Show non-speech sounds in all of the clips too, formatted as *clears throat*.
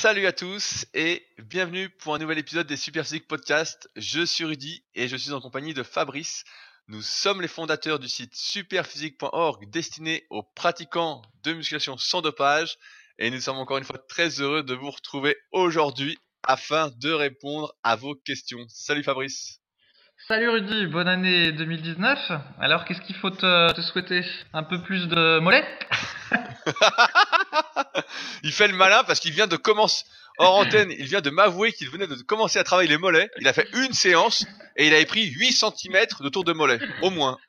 Salut à tous et bienvenue pour un nouvel épisode des Super Physique Podcast. Je suis Rudy et je suis en compagnie de Fabrice. Nous sommes les fondateurs du site superphysique.org destiné aux pratiquants de musculation sans dopage et nous sommes encore une fois très heureux de vous retrouver aujourd'hui afin de répondre à vos questions. Salut Fabrice. Salut Rudy, bonne année 2019. Alors qu'est-ce qu'il faut te, te souhaiter? Un peu plus de mollets? *laughs* *laughs* il fait le malin parce qu'il vient de commencer hors *clears throat* antenne, il vient de m'avouer qu'il venait de commencer à travailler les mollets. Il a fait une séance et il avait pris 8 cm de tour de mollet, au moins. *laughs*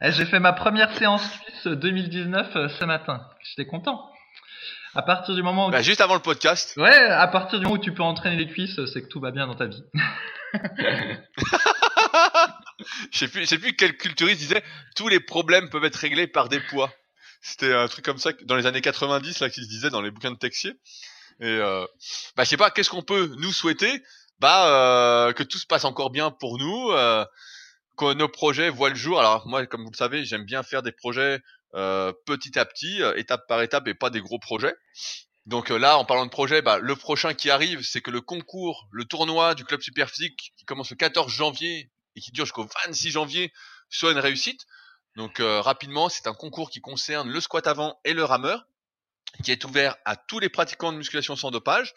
Eh, J'ai fait ma première séance suisse 2019 euh, ce matin. J'étais content. À partir du moment où Bah, juste avant le podcast. Ouais, à partir du moment où tu peux entraîner les cuisses, c'est que tout va bien dans ta vie. *laughs* Je sais plus, je sais plus quel culturiste disait tous les problèmes peuvent être réglés par des poids. C'était un truc comme ça dans les années 90 là qui se disait dans les bouquins de Texier. Et euh, bah je sais pas, qu'est-ce qu'on peut nous souhaiter? Bah euh, que tout se passe encore bien pour nous, euh, que nos projets voient le jour. Alors moi, comme vous le savez, j'aime bien faire des projets euh, petit à petit, euh, étape par étape, et pas des gros projets. Donc euh, là, en parlant de projet, bah, le prochain qui arrive, c'est que le concours, le tournoi du club super physique qui commence le 14 janvier et qui dure jusqu'au 26 janvier soit une réussite. Donc euh, rapidement, c'est un concours qui concerne le squat avant et le rameur, qui est ouvert à tous les pratiquants de musculation sans dopage.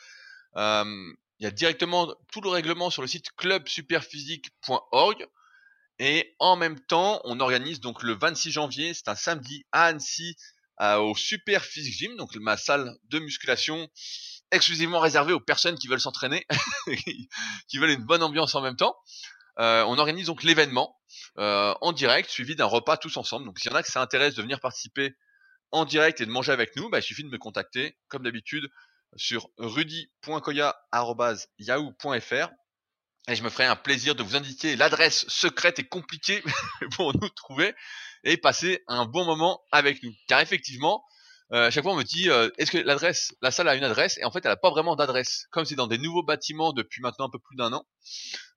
Il y a directement tout le règlement sur le site clubsuperphysique.org. Et en même temps, on organise donc le 26 janvier, c'est un samedi à Annecy, au Super Physique Gym, donc ma salle de musculation exclusivement réservée aux personnes qui veulent s'entraîner, *laughs* qui veulent une bonne ambiance en même temps. Euh, on organise donc l'événement euh, en direct, suivi d'un repas tous ensemble. Donc s'il y en a que ça intéresse de venir participer en direct et de manger avec nous, bah, il suffit de me contacter, comme d'habitude, sur rudy.koya.yahoo.fr et je me ferai un plaisir de vous indiquer l'adresse secrète et compliquée *laughs* pour nous trouver et passer un bon moment avec nous. Car effectivement, euh, à chaque fois on me dit euh, est-ce que l'adresse, la salle a une adresse et en fait elle n'a pas vraiment d'adresse. Comme c'est dans des nouveaux bâtiments depuis maintenant un peu plus d'un an,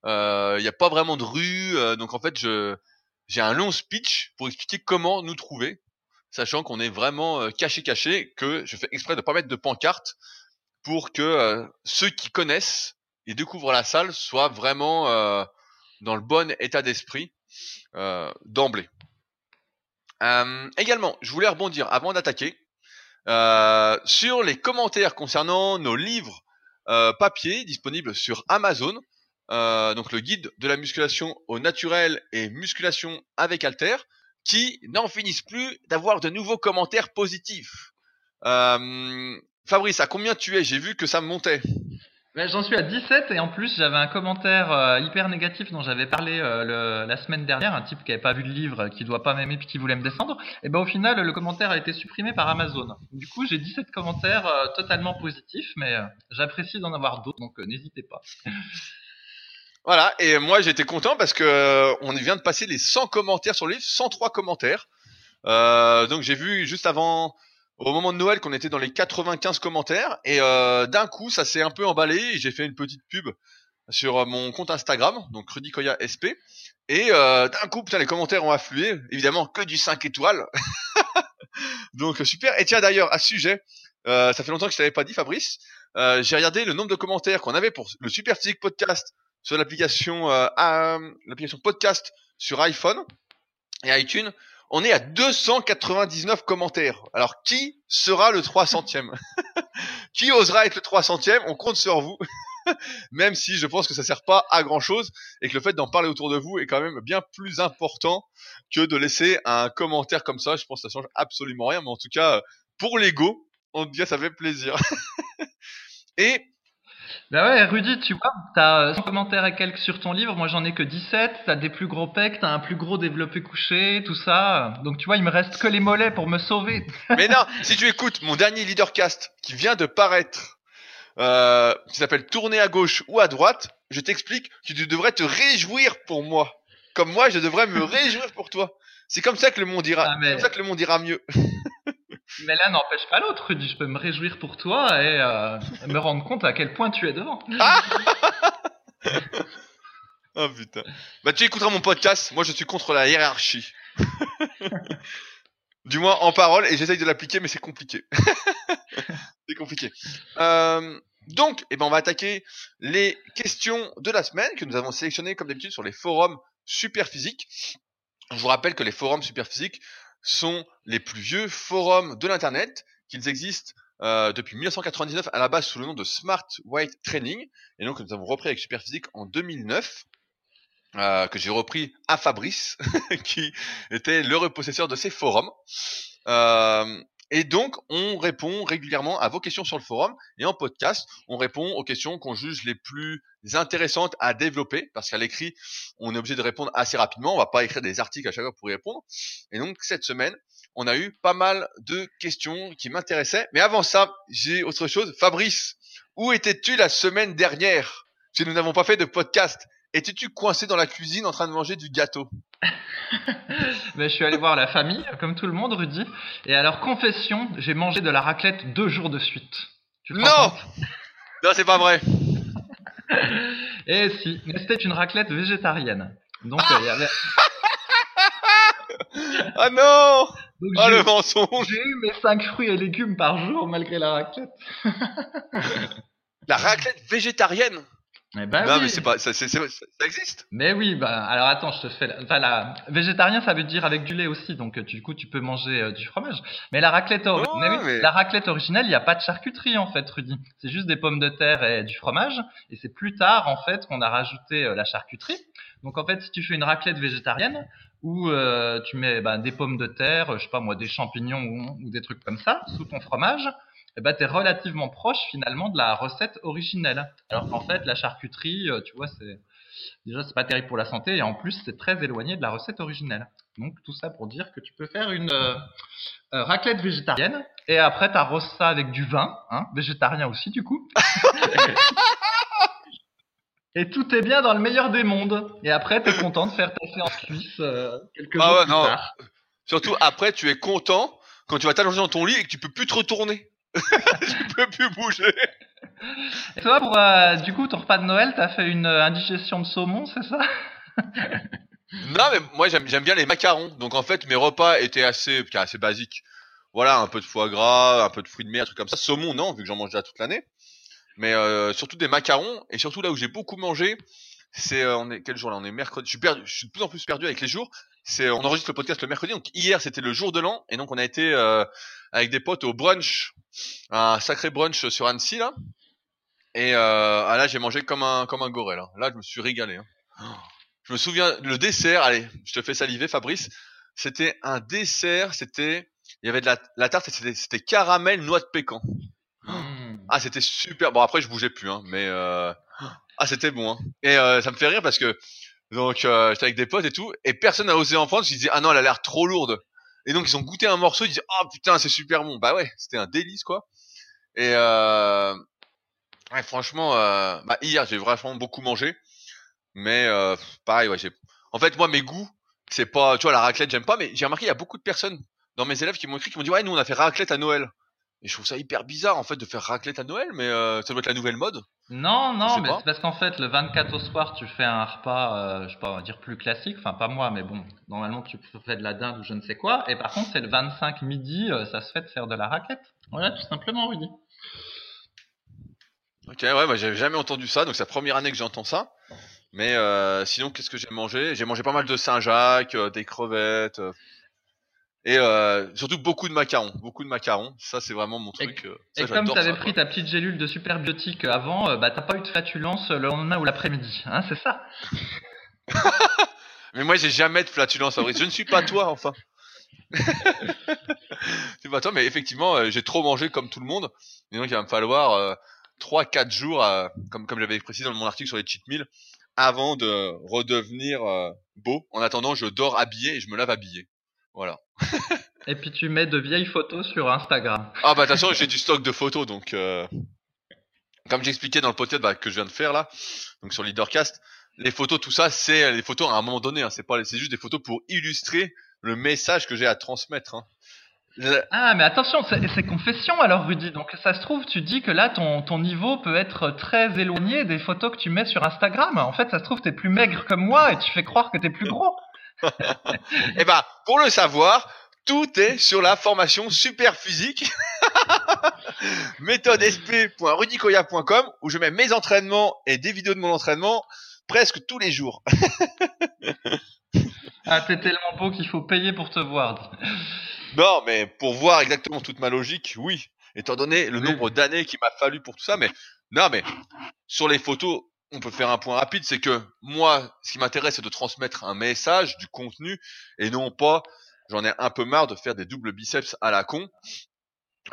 euh, il n'y a pas vraiment de rue, euh, donc en fait je j'ai un long speech pour expliquer comment nous trouver, sachant qu'on est vraiment euh, caché caché, que je fais exprès de pas mettre de pancarte pour que euh, ceux qui connaissent et découvrent la salle soient vraiment euh, dans le bon état d'esprit euh, d'emblée. Euh, également, je voulais rebondir avant d'attaquer euh, sur les commentaires concernant nos livres euh, papier disponibles sur Amazon. Euh, donc le guide de la musculation au naturel et musculation avec Alter, qui n'en finissent plus d'avoir de nouveaux commentaires positifs. Euh, Fabrice, à combien tu es? J'ai vu que ça montait. Ouais, J'en suis à 17 et en plus j'avais un commentaire euh, hyper négatif dont j'avais parlé euh, le- la semaine dernière, un type qui avait pas vu le livre, qui doit pas m'aimer puis qui voulait me descendre. Et ben au final le commentaire a été supprimé par Amazon. Du coup j'ai 17 commentaires euh, totalement positifs, mais euh, j'apprécie d'en avoir d'autres, donc euh, n'hésitez pas. *laughs* Voilà, et moi j'étais content parce que euh, on vient de passer les 100 commentaires sur le livre, 103 commentaires. Donc j'ai vu juste avant, au moment de Noël, qu'on était dans les 95 commentaires, et euh, d'un coup ça s'est un peu emballé, j'ai fait une petite pub sur euh, mon compte Instagram, donc Rudy Koya SP, et euh, d'un coup putain les commentaires ont afflué, évidemment que du 5 étoiles. *laughs* donc super, et tiens d'ailleurs à ce sujet, euh, ça fait longtemps que je t'avais pas dit Fabrice, euh, j'ai regardé le nombre de commentaires qu'on avait pour le Super Physique Podcast sur l'application euh, l'application podcast sur iPhone et iTunes, on est à 299 commentaires. Alors qui sera le 300e *laughs* Qui osera être le 300e On compte sur vous. *laughs* même si je pense que ça sert pas à grand chose et que le fait d'en parler autour de vous est quand même bien plus important que de laisser un commentaire comme ça. Je pense que ça change absolument rien, mais en tout cas, pour l'ego, on dit ça fait plaisir. *laughs* et Bah ouais, Rudy, tu vois, t'as euh, 100 commentaires et quelques sur ton livre, moi j'en ai que 17, t'as des plus gros pecs, t'as un plus gros développé couché, tout ça. Donc tu vois, il me reste que les mollets pour me sauver. *laughs* Mais non, si tu écoutes mon dernier leadercast qui vient de paraître, euh, qui s'appelle Tourner à gauche ou à droite, je t'explique que tu devrais te réjouir pour moi. Comme moi, je devrais me *laughs* réjouir pour toi. C'est comme ça que le monde ira. Ah, mais- comme ça que le monde ira mieux. *laughs* Mais l'un n'empêche pas l'autre, Rudy. Je peux me réjouir pour toi et euh, me rendre compte à quel point tu es devant. Oh *laughs* putain. Bah tu écouteras mon podcast. Moi, je suis contre la hiérarchie. *laughs* du moins en parole et j'essaye de l'appliquer, mais c'est compliqué. *laughs* c'est compliqué. Euh, donc, eh ben, on va attaquer les questions de la semaine que nous avons sélectionnées comme d'habitude sur les forums Superphysique. Je vous rappelle que les forums Superphysique sont les plus vieux forums de l'internet, qu'ils existent euh, depuis 1999 à la base sous le nom de Smart Weight Training, et donc nous avons repris avec Superphysique en 2009. Euh, que j'ai repris à Fabrice, *laughs* qui était le repossesseur de ces forums. Euh, et donc, on répond régulièrement à vos questions sur le forum et en podcast, on répond aux questions qu'on juge les plus intéressantes à développer parce qu'à l'écrit, on est obligé de répondre assez rapidement. On va pas écrire des articles à chaque fois pour y répondre. Et donc, cette semaine, on a eu pas mal de questions qui m'intéressaient. Mais avant ça, j'ai autre chose. Fabrice, où étais-tu la semaine dernière? Si nous n'avons pas fait de podcast. Étais-tu coincé dans la cuisine en train de manger du gâteau? *laughs* ben, Je suis allé voir la famille, comme tout le monde, Rudy. Et alors, confession, j'ai mangé de la raclette deux jours de suite. non Non, c'est pas vrai. Et *laughs* eh si, mais c'était une raclette végétarienne. Donc, ah, euh, y avait... *laughs* ah non Oh le mensonge J'ai eu mes 5 fruits et légumes par jour malgré la raclette. la raclette végétarienne mais bah non, mais c'est pas, ça, ça, existe. Mais oui, bah alors attends, je te fais. Enfin, la végétarien, ça veut dire avec du lait aussi, donc euh, du coup, tu peux manger euh, du fromage. Mais la raclette, la raclette originale, il n'y a pas de charcuterie en fait, Rudy. C'est juste des pommes de terre et du fromage. Et c'est plus tard en fait qu'on a rajouté euh, la charcuterie. Donc en fait, si tu fais une raclette végétarienne où tu mets bah, des pommes de terre, je sais pas moi, des champignons ou, ou des trucs comme ça sous ton fromage eh ben, tu es relativement proche finalement de la recette originelle. Alors qu'en fait, la charcuterie, euh, tu vois, c'est déjà c'est pas terrible pour la santé et en plus c'est très éloigné de la recette originelle. Donc tout ça pour dire que tu peux faire une euh, euh, raclette végétarienne et après tu arroses ça avec du vin, hein, végétarien aussi du coup. *laughs* et tout est bien dans le meilleur des mondes. Et après tu es content de faire ta séance suisse quelques ah jours ouais, plus non. tard. Surtout après tu es content quand tu vas t'allonger dans ton lit et que tu peux plus te retourner. *laughs* tu peux plus bouger. Et toi, pour, euh, du coup, ton repas de Noël, t'as fait une euh, indigestion de saumon, c'est ça? *laughs* Non, mais moi j'aime bien les macarons. Donc en fait, mes repas étaient assez, assez basiques. Voilà, un peu de foie gras, un peu de fruits de mer, un truc comme ça. Saumon, non, vu que j'en mange déjà toute l'année. Mais euh, surtout des macarons. Et surtout là où j'ai beaucoup mangé, c'est on est quel jour là? On est mercredi. Je suis perdu, je suis de plus en plus perdu avec les jours c'est on enregistre le podcast le mercredi donc hier c'était le jour de l'an et donc on a été euh, avec des potes au brunch un sacré brunch sur Annecy là et euh, ah, là j'ai mangé comme un comme un goré là là je me suis régalé hein. je me souviens le dessert allez je te fais saliver Fabrice c'était un dessert c'était il y avait de la, la tarte c'était c'était caramel noix de pécan mmh. ah c'était super bon après je bougeais plus hein mais euh, ah c'était bon hein. et euh, ça me fait rire parce que donc euh, j'étais avec des potes et tout, et personne n'a osé en prendre. Je disais ah non, elle a l'air trop lourde. Et donc ils ont goûté un morceau, ils disaient oh putain c'est super bon. Bah ouais, c'était un délice quoi. Et euh, ouais, franchement, euh, bah, hier j'ai vraiment beaucoup mangé, mais euh, pareil ouais j'ai. En fait moi mes goûts c'est pas, tu vois la raclette j'aime pas, mais j'ai remarqué il y a beaucoup de personnes dans mes élèves qui m'ont écrit qui m'ont dit ouais nous on a fait raclette à Noël. Et je trouve ça hyper bizarre en fait de faire raclette à Noël, mais euh, ça doit être la nouvelle mode. Non, non, mais c'est parce qu'en fait le 24 au soir tu fais un repas, euh, je sais pas, on va dire plus classique, enfin pas moi, mais bon, normalement tu fais de la dinde ou je ne sais quoi. Et par contre c'est le 25 midi, euh, ça se fait de faire de la raclette. Voilà, tout simplement, Rudy. Ok, ouais, moi j'avais jamais entendu ça, donc c'est la première année que j'entends ça. Mais euh, sinon, qu'est-ce que j'ai mangé? J'ai mangé pas mal de Saint-Jacques, des crevettes. Et euh, surtout beaucoup de macarons, beaucoup de macarons. Ça, c'est vraiment mon truc. Euh, et, comme tu avais pris ta petite gélule de super biotique avant, euh, bah t'as pas eu de flatulence le lendemain ou l'après-midi, hein, c'est ça? *laughs* Mais moi, j'ai jamais de flatulence, Fabrice. Je ne suis pas toi, enfin. *laughs* c'est pas toi, mais effectivement, j'ai trop mangé comme tout le monde. Et donc, il va me falloir 3-4 jours, comme, comme j'avais précisé dans mon article sur les cheat meals, avant de redevenir beau. En attendant, je dors habillé et je me lave habillé. Voilà. *laughs* Et puis tu mets de vieilles photos sur Instagram. Ah bah attention, j'ai du stock de photos, donc euh... comme j'expliquais dans le podcast bah, que je viens de faire là, donc sur Leadercast, les photos, tout ça, c'est les photos à un moment donné. Hein, c'est pas, c'est juste des photos pour illustrer le message que j'ai à transmettre. Hein. Ah mais attention, c'est confession alors Rudy. Donc ça se trouve, tu dis que là ton, ton niveau peut être très éloigné des photos que tu mets sur Instagram. En fait, ça se trouve, t'es plus maigre que moi et tu fais croire que t'es plus gros. *laughs* Eh ben, pour le savoir, tout est sur la formation super physique. *laughs* méthodesp.rudicoya.com où je mets mes entraînements et des vidéos de mon entraînement presque tous les jours. *laughs* ah, t'es tellement beau qu'il faut payer pour te voir. non, mais pour voir exactement toute ma logique, oui. Étant donné le nombre d'années qu'il m'a fallu pour tout ça, mais non, mais sur les photos, on peut faire un point rapide, c'est que moi, ce qui m'intéresse, c'est de transmettre un message, du contenu, et non pas, j'en ai un peu marre de faire des doubles biceps à la con.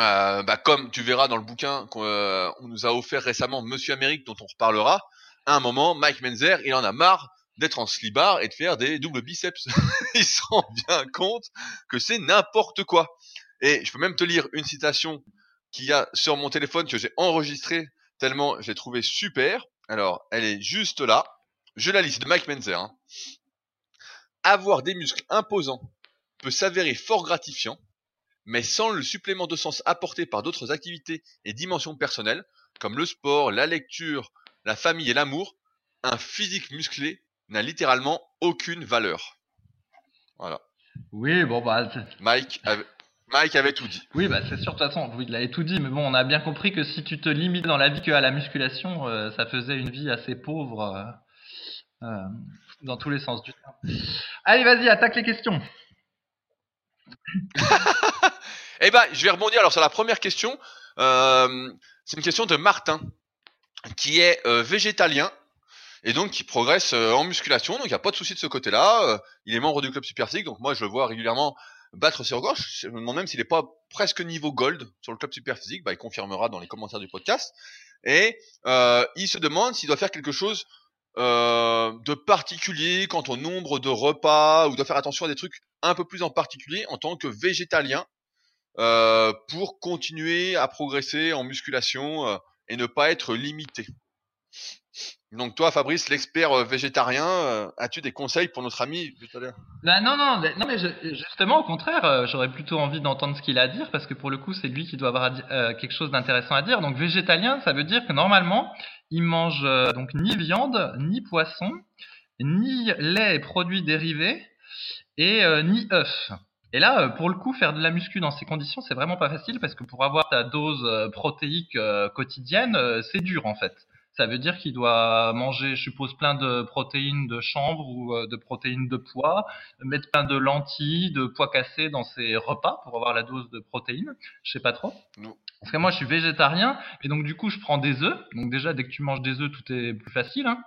Euh, bah, comme tu verras dans le bouquin qu'on euh, nous a offert récemment Monsieur Amérique, dont on reparlera, à un moment, Mike Menzer, il en a marre d'être en slibar et de faire des doubles biceps. *laughs* il se rend bien compte que c'est n'importe quoi. Et je peux même te lire une citation qu'il y a sur mon téléphone que j'ai enregistrée tellement j'ai trouvé super. Alors, elle est juste là. Je la lis, de Mike Menzer. Hein. Avoir des muscles imposants peut s'avérer fort gratifiant, mais sans le supplément de sens apporté par d'autres activités et dimensions personnelles, comme le sport, la lecture, la famille et l'amour, un physique musclé n'a littéralement aucune valeur. Voilà. Oui, bon bah. Mike avait, Mike avait tout dit. Oui, bah c'est sûr, de toute façon, il avait tout dit, mais bon, on a bien compris que si tu te limites dans la vie qu'à la musculation, euh, ça faisait une vie assez pauvre euh, euh, dans tous les sens du terme. Allez, vas-y, attaque les questions. *laughs* eh ben, je vais rebondir alors sur la première question. c'est une question de Martin, qui est végétalien et donc qui progresse en musculation. Donc il n'y a pas de souci de ce côté-là. il est membre du club Super donc moi je le vois régulièrement battre ses records. Je me demande même s'il n'est pas presque niveau gold sur le club super physique. Bah, il confirmera dans les commentaires du podcast. Et euh, il se demande s'il doit faire quelque chose euh, de particulier quant au nombre de repas ou doit faire attention à des trucs un peu plus en particulier en tant que végétalien euh, pour continuer à progresser en musculation et ne pas être limité. Donc toi, Fabrice, l'expert euh, végétarien, euh, as-tu des conseils pour notre ami végétalien bah Non, non, non, mais justement, au contraire, euh, j'aurais plutôt envie d'entendre ce qu'il a à dire parce que pour le coup, c'est lui qui doit avoir quelque chose d'intéressant à dire. Donc végétalien, ça veut dire que normalement, il mange donc ni viande, ni poisson, ni lait et produits dérivés et ni œufs. Et là, pour le coup, faire de la muscu dans ces conditions, c'est vraiment pas facile parce que pour avoir ta dose protéique quotidienne, c'est dur en fait. Ça veut dire qu'il doit manger, je suppose, plein de protéines de chanvre ou euh, de protéines de pois, mettre plein de lentilles, de pois cassés dans ses repas pour avoir la dose de protéines. Je sais pas trop. Non. Parce que moi, je suis végétarien et donc du coup, je prends des œufs. Donc déjà, dès que tu manges des œufs, tout est plus facile. Hein.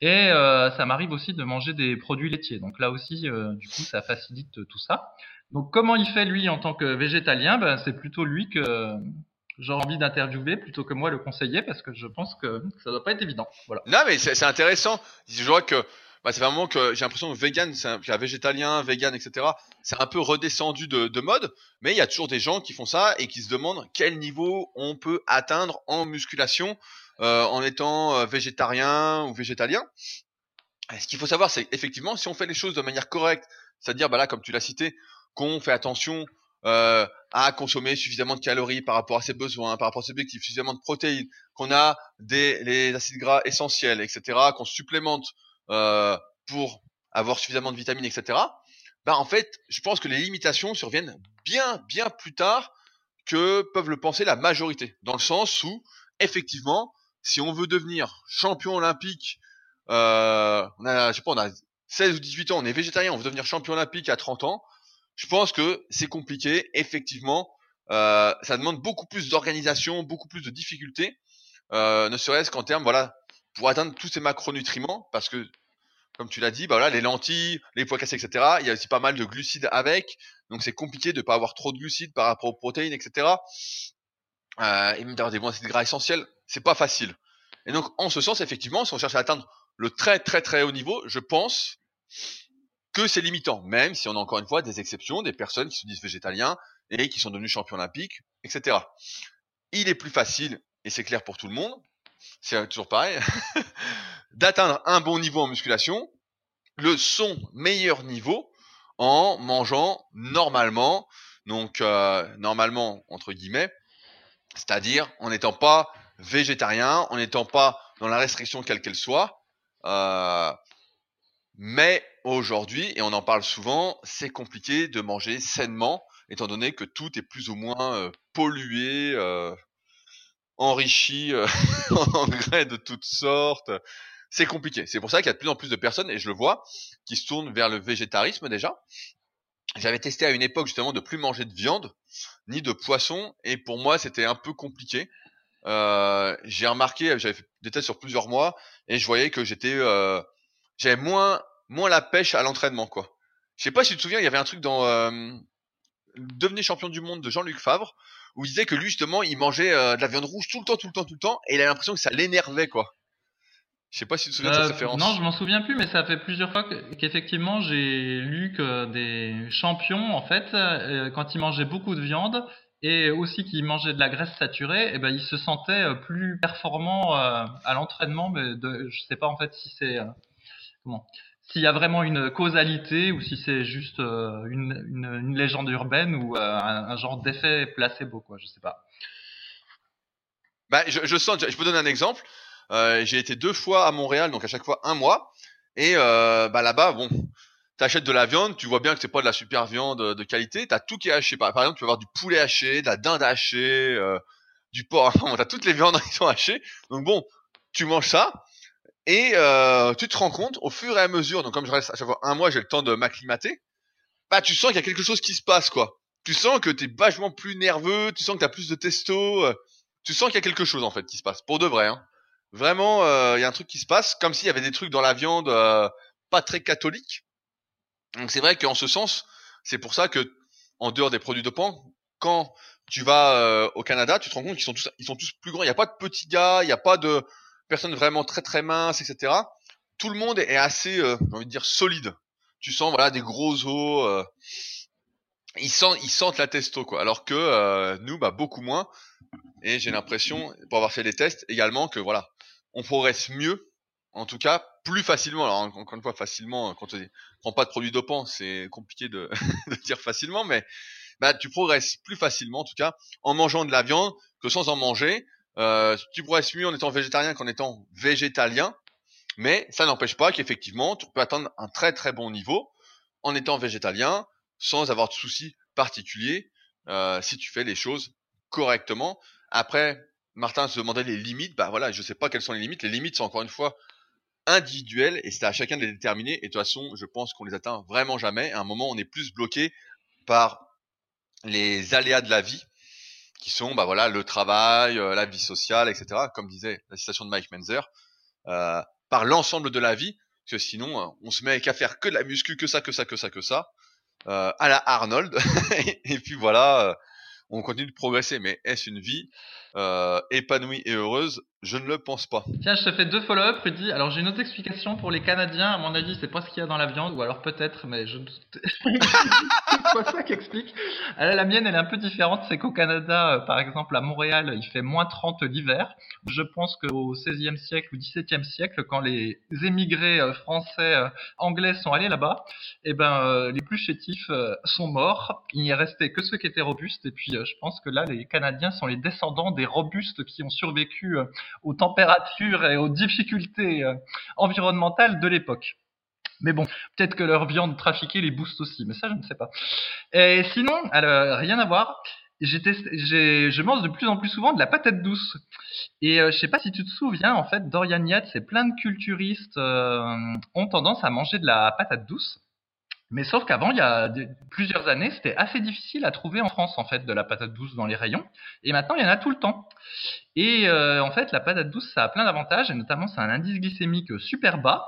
Et euh, ça m'arrive aussi de manger des produits laitiers. Donc là aussi, euh, du coup, ça facilite tout ça. Donc comment il fait lui en tant que végétalien? Ben, C'est plutôt lui que, j'ai envie d'interviewer plutôt que moi le conseiller parce que je pense que ça doit pas être évident. Voilà. Non, mais c'est intéressant. Je vois que bah, c'est vraiment que j'ai l'impression que vegan, c'est un, végétalien, vegan, etc. C'est un peu redescendu de, de, mode, mais il y a toujours des gens qui font ça et qui se demandent quel niveau on peut atteindre en musculation euh, en étant euh, végétarien ou végétalien. ce qu'il faut savoir, c'est effectivement si on fait les choses de manière correcte, c'est-à-dire bah là, comme tu l'as cité, qu'on fait attention euh, à consommer suffisamment de calories par rapport à ses besoins, par rapport à ses objectifs, suffisamment de protéines, qu'on a des les acides gras essentiels, etc., qu'on supplémente euh, pour avoir suffisamment de vitamines, etc. Bah en fait, je pense que les limitations surviennent bien bien plus tard que peuvent le penser la majorité, dans le sens où effectivement, si on veut devenir champion olympique, euh, on a, je sais pas, on a 16 ou 18 ans, on est végétarien, on veut devenir champion olympique à 30 ans, je pense que c'est compliqué, effectivement. Euh, ça demande beaucoup plus d'organisation, beaucoup plus de difficultés, euh, ne serait-ce qu'en termes, voilà, pour atteindre tous ces macronutriments, parce que, comme tu l'as dit, bah voilà, les lentilles, les pois cassés, etc. Il y a aussi pas mal de glucides avec, donc c'est compliqué de pas avoir trop de glucides par rapport aux protéines, etc. Euh, et même d'avoir des bons acides gras essentiels, c'est pas facile. Et donc, en ce sens, effectivement, si on cherche à atteindre le très très très haut niveau, je pense que c'est limitant, même si on a encore une fois des exceptions, des personnes qui se disent végétaliens et qui sont devenus champions olympiques, etc. Il est plus facile, et c'est clair pour tout le monde, c'est toujours pareil, *laughs* d'atteindre un bon niveau en musculation, le son meilleur niveau en mangeant normalement, donc euh, normalement entre guillemets, c'est-à-dire en n'étant pas végétarien, en n'étant pas dans la restriction quelle qu'elle soit, euh, mais aujourd'hui, et on en parle souvent, c'est compliqué de manger sainement étant donné que tout est plus ou moins pollué, enrichi *laughs* en engrais de toutes sortes. C'est compliqué. C'est pour ça qu'il y a de plus en plus de personnes, et je le vois, qui se tournent vers le végétarisme déjà. J'avais testé à une époque justement de plus manger de viande ni de poisson, et pour moi c'était un peu compliqué. Euh, j'ai remarqué, j'avais fait des tests sur plusieurs mois, et je voyais que j'étais, euh, j'avais moins moins la pêche à l'entraînement quoi. Je sais pas si tu te souviens, il y avait un truc dans euh, Devenez champion du monde de Jean-Luc Favre où il disait que lui justement il mangeait euh, de la viande rouge tout le temps, tout le temps, tout le temps, et il a l'impression que ça l'énervait quoi. Je sais pas si tu te souviens de cette Euh, référence. non, je m'en souviens plus, mais ça fait plusieurs fois que- qu'effectivement j'ai lu que des champions, en fait, quand ils mangeaient beaucoup de viande et aussi qu'ils mangeaient de la graisse saturée, eh ben ils se sentaient plus performants à l'entraînement. Mais de, je sais pas en fait si c'est s'il y a vraiment une causalité ou si c'est juste euh, une, légende urbaine ou euh, un, genre d'effet placebo, quoi. Je sais pas. Bah, je, sens, je peux donner un exemple. Euh, j'ai été deux fois à Montréal, donc à chaque fois un mois. Et bah là-bas, bon, t'achètes de la viande, tu vois bien que c'est pas de la super viande de qualité. T'as tout qui est haché. Par, exemple, tu vas avoir du poulet haché, de la dinde hachée, du porc. *laughs* T'as toutes les viandes *laughs* qui sont hachées. Donc bon, tu manges ça et euh, tu te rends compte au fur et à mesure. Donc comme je reste à chaque fois un mois, j'ai le temps de m'acclimater. Bah, tu sens qu'il y a quelque chose qui se passe, quoi. Tu sens que t'es vachement plus nerveux. Tu sens que t'as plus de testo. euh, tu sens qu'il y a quelque chose en fait qui se passe pour de vrai hein. vraiment euh, il y a un truc qui se passe comme s'il y avait des trucs dans la viande pas très catholiques donc c'est vrai qu'en ce sens c'est pour ça que en dehors des produits dopants quand tu vas au Canada tu te rends compte qu'ils sont tous sont tous plus grands il n'y a pas de petits gars il n'y a pas de personnes vraiment très très minces etc tout le monde est assez euh, j'ai envie de dire solide tu sens voilà des gros os euh, ils sentent ils sentent la testo quoi alors que euh, nous bah beaucoup moins et j'ai l'impression, pour avoir fait les tests également, que voilà, on progresse mieux, en tout cas plus facilement. Alors en- encore une fois, facilement, quand on prend pas de produits dopants, c'est compliqué de, *laughs* de dire facilement, mais bah, tu progresses plus facilement, en tout cas, en mangeant de la viande que sans en manger. Euh, tu progresses mieux en étant végétarien qu'en étant végétalien, mais ça n'empêche pas qu'effectivement, tu peux atteindre un très très bon niveau en étant végétalien, sans avoir de soucis particuliers, euh, si tu fais les choses correctement. Après, Martin se demandait les limites. Bah voilà, je sais pas quelles sont les limites. Les limites sont encore une fois individuelles et c'est à chacun de les déterminer. Et de toute façon, je pense qu'on les atteint vraiment jamais. À un moment, on est plus bloqué par les aléas de la vie, qui sont bah voilà le travail, euh, la vie sociale, etc. Comme disait la citation de Mike Menzer, euh, par l'ensemble de la vie. Parce que sinon, euh, on se met qu'à faire que de la muscu, que ça, que ça, que ça, que ça, euh, à la Arnold. *laughs* et puis voilà. euh, on continue de progresser, mais est-ce une vie euh, épanouie et heureuse Je ne le pense pas. Tiens, je te fais deux follow-up, Rudy. Alors, j'ai une autre explication pour les Canadiens. À mon avis, c'est pas ce qu'il y a dans la viande, ou alors peut-être, mais je doute. *laughs* c'est pas ça qui explique. Alors, la mienne, elle est un peu différente. C'est qu'au Canada, euh, par exemple, à Montréal, il fait moins 30 l'hiver. Je pense qu'au 16e siècle ou 17e siècle, quand les émigrés euh, français, anglais sont allés là-bas, eh ben, les plus chétifs sont morts. Il n'y est resté que ceux qui étaient robustes. Et puis, je pense que là, les Canadiens sont les descendants des robustes qui ont survécu euh, aux températures et aux difficultés euh, environnementales de l'époque. Mais bon, peut-être que leur viande trafiquée les booste aussi, mais ça je ne sais pas. Et sinon, alors, rien à voir. J'ai je mange de plus en plus souvent de la patate douce. Et euh, je sais pas si tu te souviens, en fait, Dorian Yates et plein de culturistes euh, ont tendance à manger de la patate douce. Mais sauf qu'avant, il y a plusieurs années, c'était assez difficile à trouver en France, en fait, de la patate douce dans les rayons. Et maintenant, il y en a tout le temps. Et euh, en fait, la patate douce, ça a plein d'avantages, et notamment, c'est un indice glycémique super bas.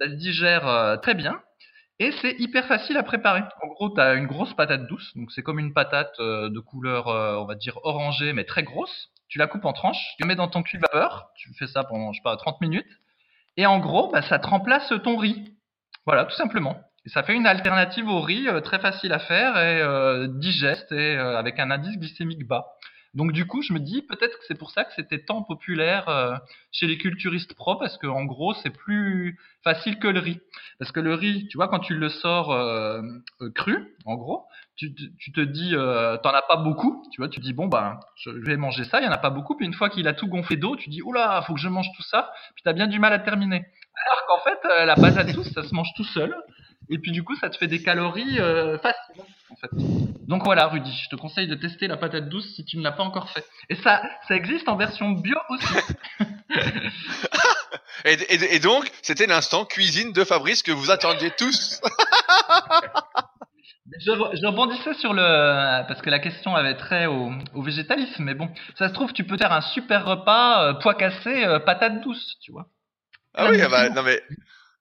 Ça se digère euh, très bien. Et c'est hyper facile à préparer. En gros, tu as une grosse patate douce. Donc, c'est comme une patate euh, de couleur, euh, on va dire, orangée, mais très grosse. Tu la coupes en tranches, tu la mets dans ton cuve vapeur. Tu fais ça pendant, je sais pas, 30 minutes. Et en gros, bah, ça te remplace ton riz. Voilà, tout simplement. Et ça fait une alternative au riz euh, très facile à faire et euh, digeste et euh, avec un indice glycémique bas. Donc du coup, je me dis peut-être que c'est pour ça que c'était tant populaire euh, chez les culturistes pro parce que en gros, c'est plus facile que le riz. Parce que le riz, tu vois, quand tu le sors euh, cru, en gros, tu, tu te dis, t'en as pas beaucoup, tu vois, tu dis bon ben, je vais manger ça, il y en a pas beaucoup, puis une fois qu'il a tout gonflé d'eau, tu dis oula, faut que je mange tout ça, puis t'as bien du mal à terminer. Alors qu'en fait, la patate douce, ça se mange tout seul. Et puis du coup, ça te fait des calories euh, faciles, en fait. Donc voilà, Rudy, je te conseille de tester la patate douce si tu ne l'as pas encore fait. Et ça, ça existe en version bio aussi. *laughs* Et, et- et donc, c'était l'instant cuisine de Fabrice que vous attendiez tous. *laughs* Je, re- je rebondissais sur le parce que la question avait trait au, au végétalisme, mais bon, ça se trouve tu peux faire un super repas euh, pois cassés, euh, patate douce, tu vois. Ah oui, ah bah, non mais...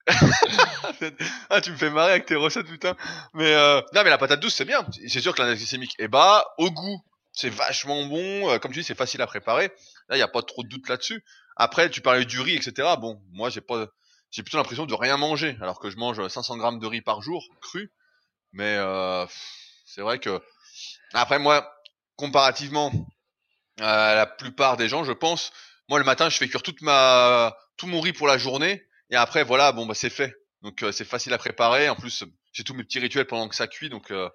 *laughs* ah, tu me fais marrer avec tes recettes, putain. Mais euh... non, mais la patate douce, c'est bien. C'est sûr que l'indice glycémique est bas. Au goût, c'est vachement bon. Euh, Comme tu dis, c'est facile à préparer. Là, il y a pas trop de doute là-dessus. Après, tu parlais du riz, etc. Bon, moi, j'ai pas, j'ai plutôt l'impression de rien manger, alors que je mange 500 grammes de riz par jour, cru. Mais euh, c'est vrai que après moi, comparativement à la plupart des gens, je pense, moi le matin, je fais cuire toute ma, tout mon riz pour la journée, et après voilà, bon bah c'est fait. Donc euh, c'est facile à préparer. En plus, j'ai tous mes petits rituels pendant que ça cuit, donc euh,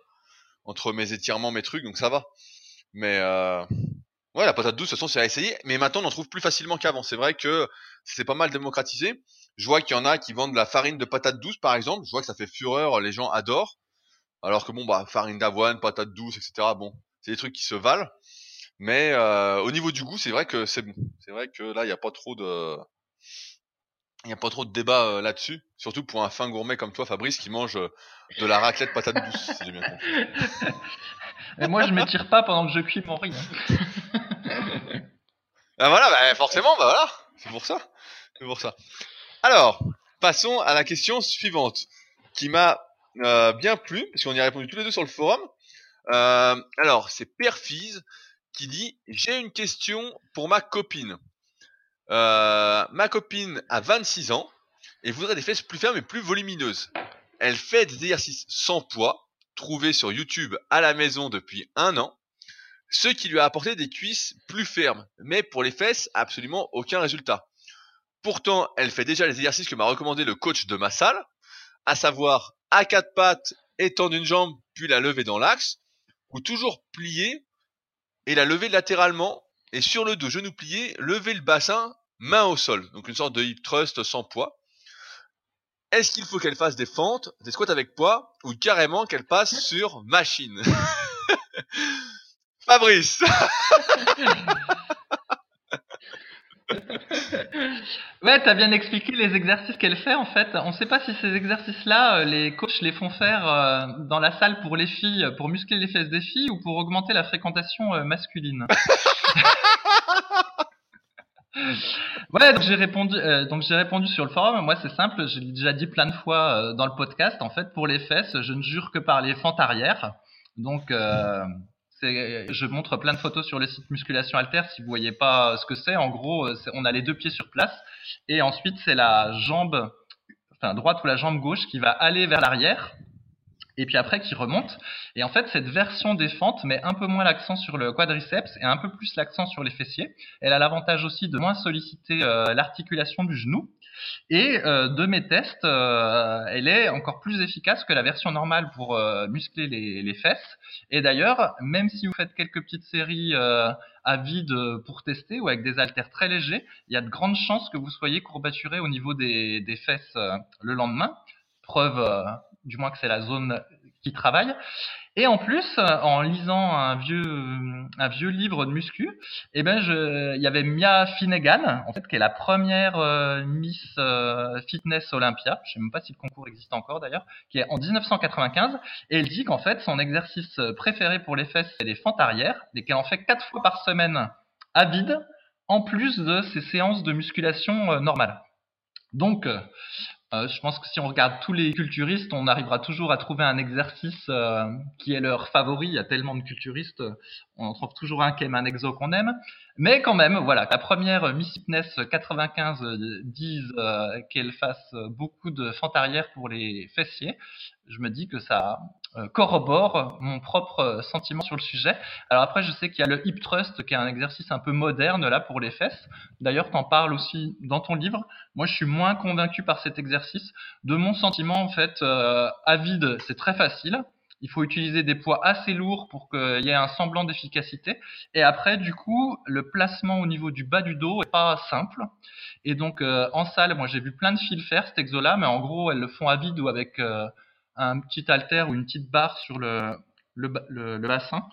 entre mes étirements, mes trucs, donc ça va. Mais euh, ouais, la patate douce, de toute façon, c'est à essayer. Mais maintenant, on en trouve plus facilement qu'avant. C'est vrai que c'est pas mal démocratisé. Je vois qu'il y en a qui vendent de la farine de patate douce, par exemple. Je vois que ça fait fureur, les gens adorent. Alors que bon, bah farine d'avoine, patate douce, etc. Bon, c'est des trucs qui se valent. Mais euh, au niveau du goût, c'est vrai que c'est bon. C'est vrai que là, il n'y a pas trop de, il y a pas trop de débat euh, là-dessus. Surtout pour un fin gourmet comme toi, Fabrice, qui mange euh, de la raclette patate douce, si j'ai bien compris. *laughs* Et moi je m'étire pas pendant que je cuis mon riz. hein. *laughs* Ah voilà, bah, forcément, bah voilà, c'est pour ça, c'est pour ça. Alors, passons à la question suivante, qui m'a euh, bien plu, parce qu'on y a répondu tous les deux sur le forum. Alors, c'est Perfise qui dit j'ai une question pour ma copine. Euh, ma copine a 26 ans et voudrait des fesses plus fermes et plus volumineuses. Elle fait des exercices sans poids, trouvés sur YouTube à la maison depuis un an ce qui lui a apporté des cuisses plus fermes, mais pour les fesses, absolument aucun résultat. Pourtant, elle fait déjà les exercices que m'a recommandé le coach de ma salle, à savoir à quatre pattes, étendre une jambe, puis la lever dans l'axe, ou toujours plier et la lever latéralement, et sur le dos, genou plié, lever le bassin, main au sol. Donc une sorte de hip thrust sans poids. Est-ce qu'il faut qu'elle fasse des fentes, des squats avec poids, ou carrément qu'elle passe sur machine? *laughs* Fabrice *laughs* Ouais, t'as bien expliqué les exercices qu'elle fait en fait. On sait pas si ces exercices-là, euh, les coachs les font faire euh, dans la salle pour les filles, pour muscler les fesses des filles ou pour augmenter la fréquentation euh, masculine. *laughs* Ouais, donc j'ai répondu, euh, donc j'ai répondu sur le forum. Moi, c'est simple. J'ai déjà dit plein de fois euh, dans le podcast. En fait, pour les fesses, je ne jure que par les fentes arrière. Donc, euh, je montre plein de photos sur le site Musculation Alter. Si vous voyez pas ce que c'est, en gros, euh, on a les deux pieds sur place et ensuite c'est la jambe, enfin droite ou la jambe gauche qui va aller vers l'arrière et puis après qui remonte. Et en fait, cette version des fentes met un peu moins l'accent sur le quadriceps et un peu plus l'accent sur les fessiers. Elle a l'avantage aussi de moins solliciter euh, l'articulation du genou. Et euh, de mes tests, euh, elle est encore plus efficace que la version normale pour euh, muscler les, fesses. Et d'ailleurs, même si vous faites quelques petites séries à vide pour tester ou avec des haltères très légers, il y a de grandes chances que vous soyez courbaturé au niveau des, fesses le lendemain. Preuve, du moins que c'est la zone qui travaille. Et en plus, euh, en lisant un vieux, un vieux livre de muscu, eh ben je, il y avait Mia Finnegan, en fait, qui est la première euh, Miss euh, Fitness Olympia. Je sais même pas si le concours existe encore d'ailleurs, qui est en 1995. Et elle dit qu'en fait, son exercice préféré pour les fesses, c'est les fentes arrière, et qu'elle en fait quatre fois par semaine à vide, en plus de ses séances de musculation euh, normales. Donc, euh, je pense que si on regarde tous les culturistes, on arrivera toujours à trouver un exercice euh, qui est leur favori. Il y a tellement de culturistes, euh, on en trouve toujours un qui aime un exo qu'on aime. Mais quand même, voilà, la première Miss Fitness 95 euh, dise euh, qu'elle fasse beaucoup de fentes arrière pour les fessiers. Je me dis que ça euh, corrobore mon propre euh, sentiment sur le sujet. Alors après, je sais qu'il y a le hip thrust qui est un exercice un peu moderne là pour les fesses. D'ailleurs, tu en parles aussi dans ton livre. Moi, je suis moins convaincu par cet exercice. De mon sentiment, en fait, euh, à vide, c'est très facile. Il faut utiliser des poids assez lourds pour qu'il y ait un semblant d'efficacité. Et après, du coup, le placement au niveau du bas du dos est pas simple. Et donc, euh, en salle, moi, j'ai vu plein de filles le faire, cet exo-là, mais en gros, elles le font à vide ou avec euh, un petit haltère ou une petite barre sur le, le, le, le bassin.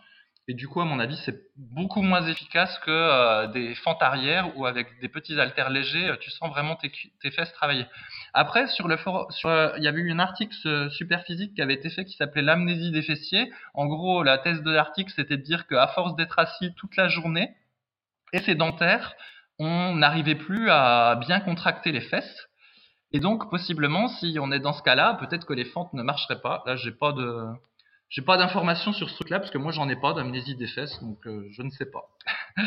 Et du coup, à mon avis, c'est beaucoup moins efficace que euh, des fentes arrière où avec des petits haltères légers, euh, tu sens vraiment tes, tes fesses travailler. Après, sur le sur, euh, il y avait eu un article super physique qui avait été fait qui s'appelait l'amnésie des fessiers. En gros, la thèse de l'article, c'était de dire qu'à force d'être assis toute la journée et sédentaire, on n'arrivait plus à bien contracter les fesses. Et donc, possiblement, si on est dans ce cas-là, peut-être que les fentes ne marcheraient pas. Là, j'ai pas de, j'ai pas d'informations sur ce truc-là parce que moi j'en ai pas d'amnésie des fesses, donc euh, je ne sais pas. *laughs*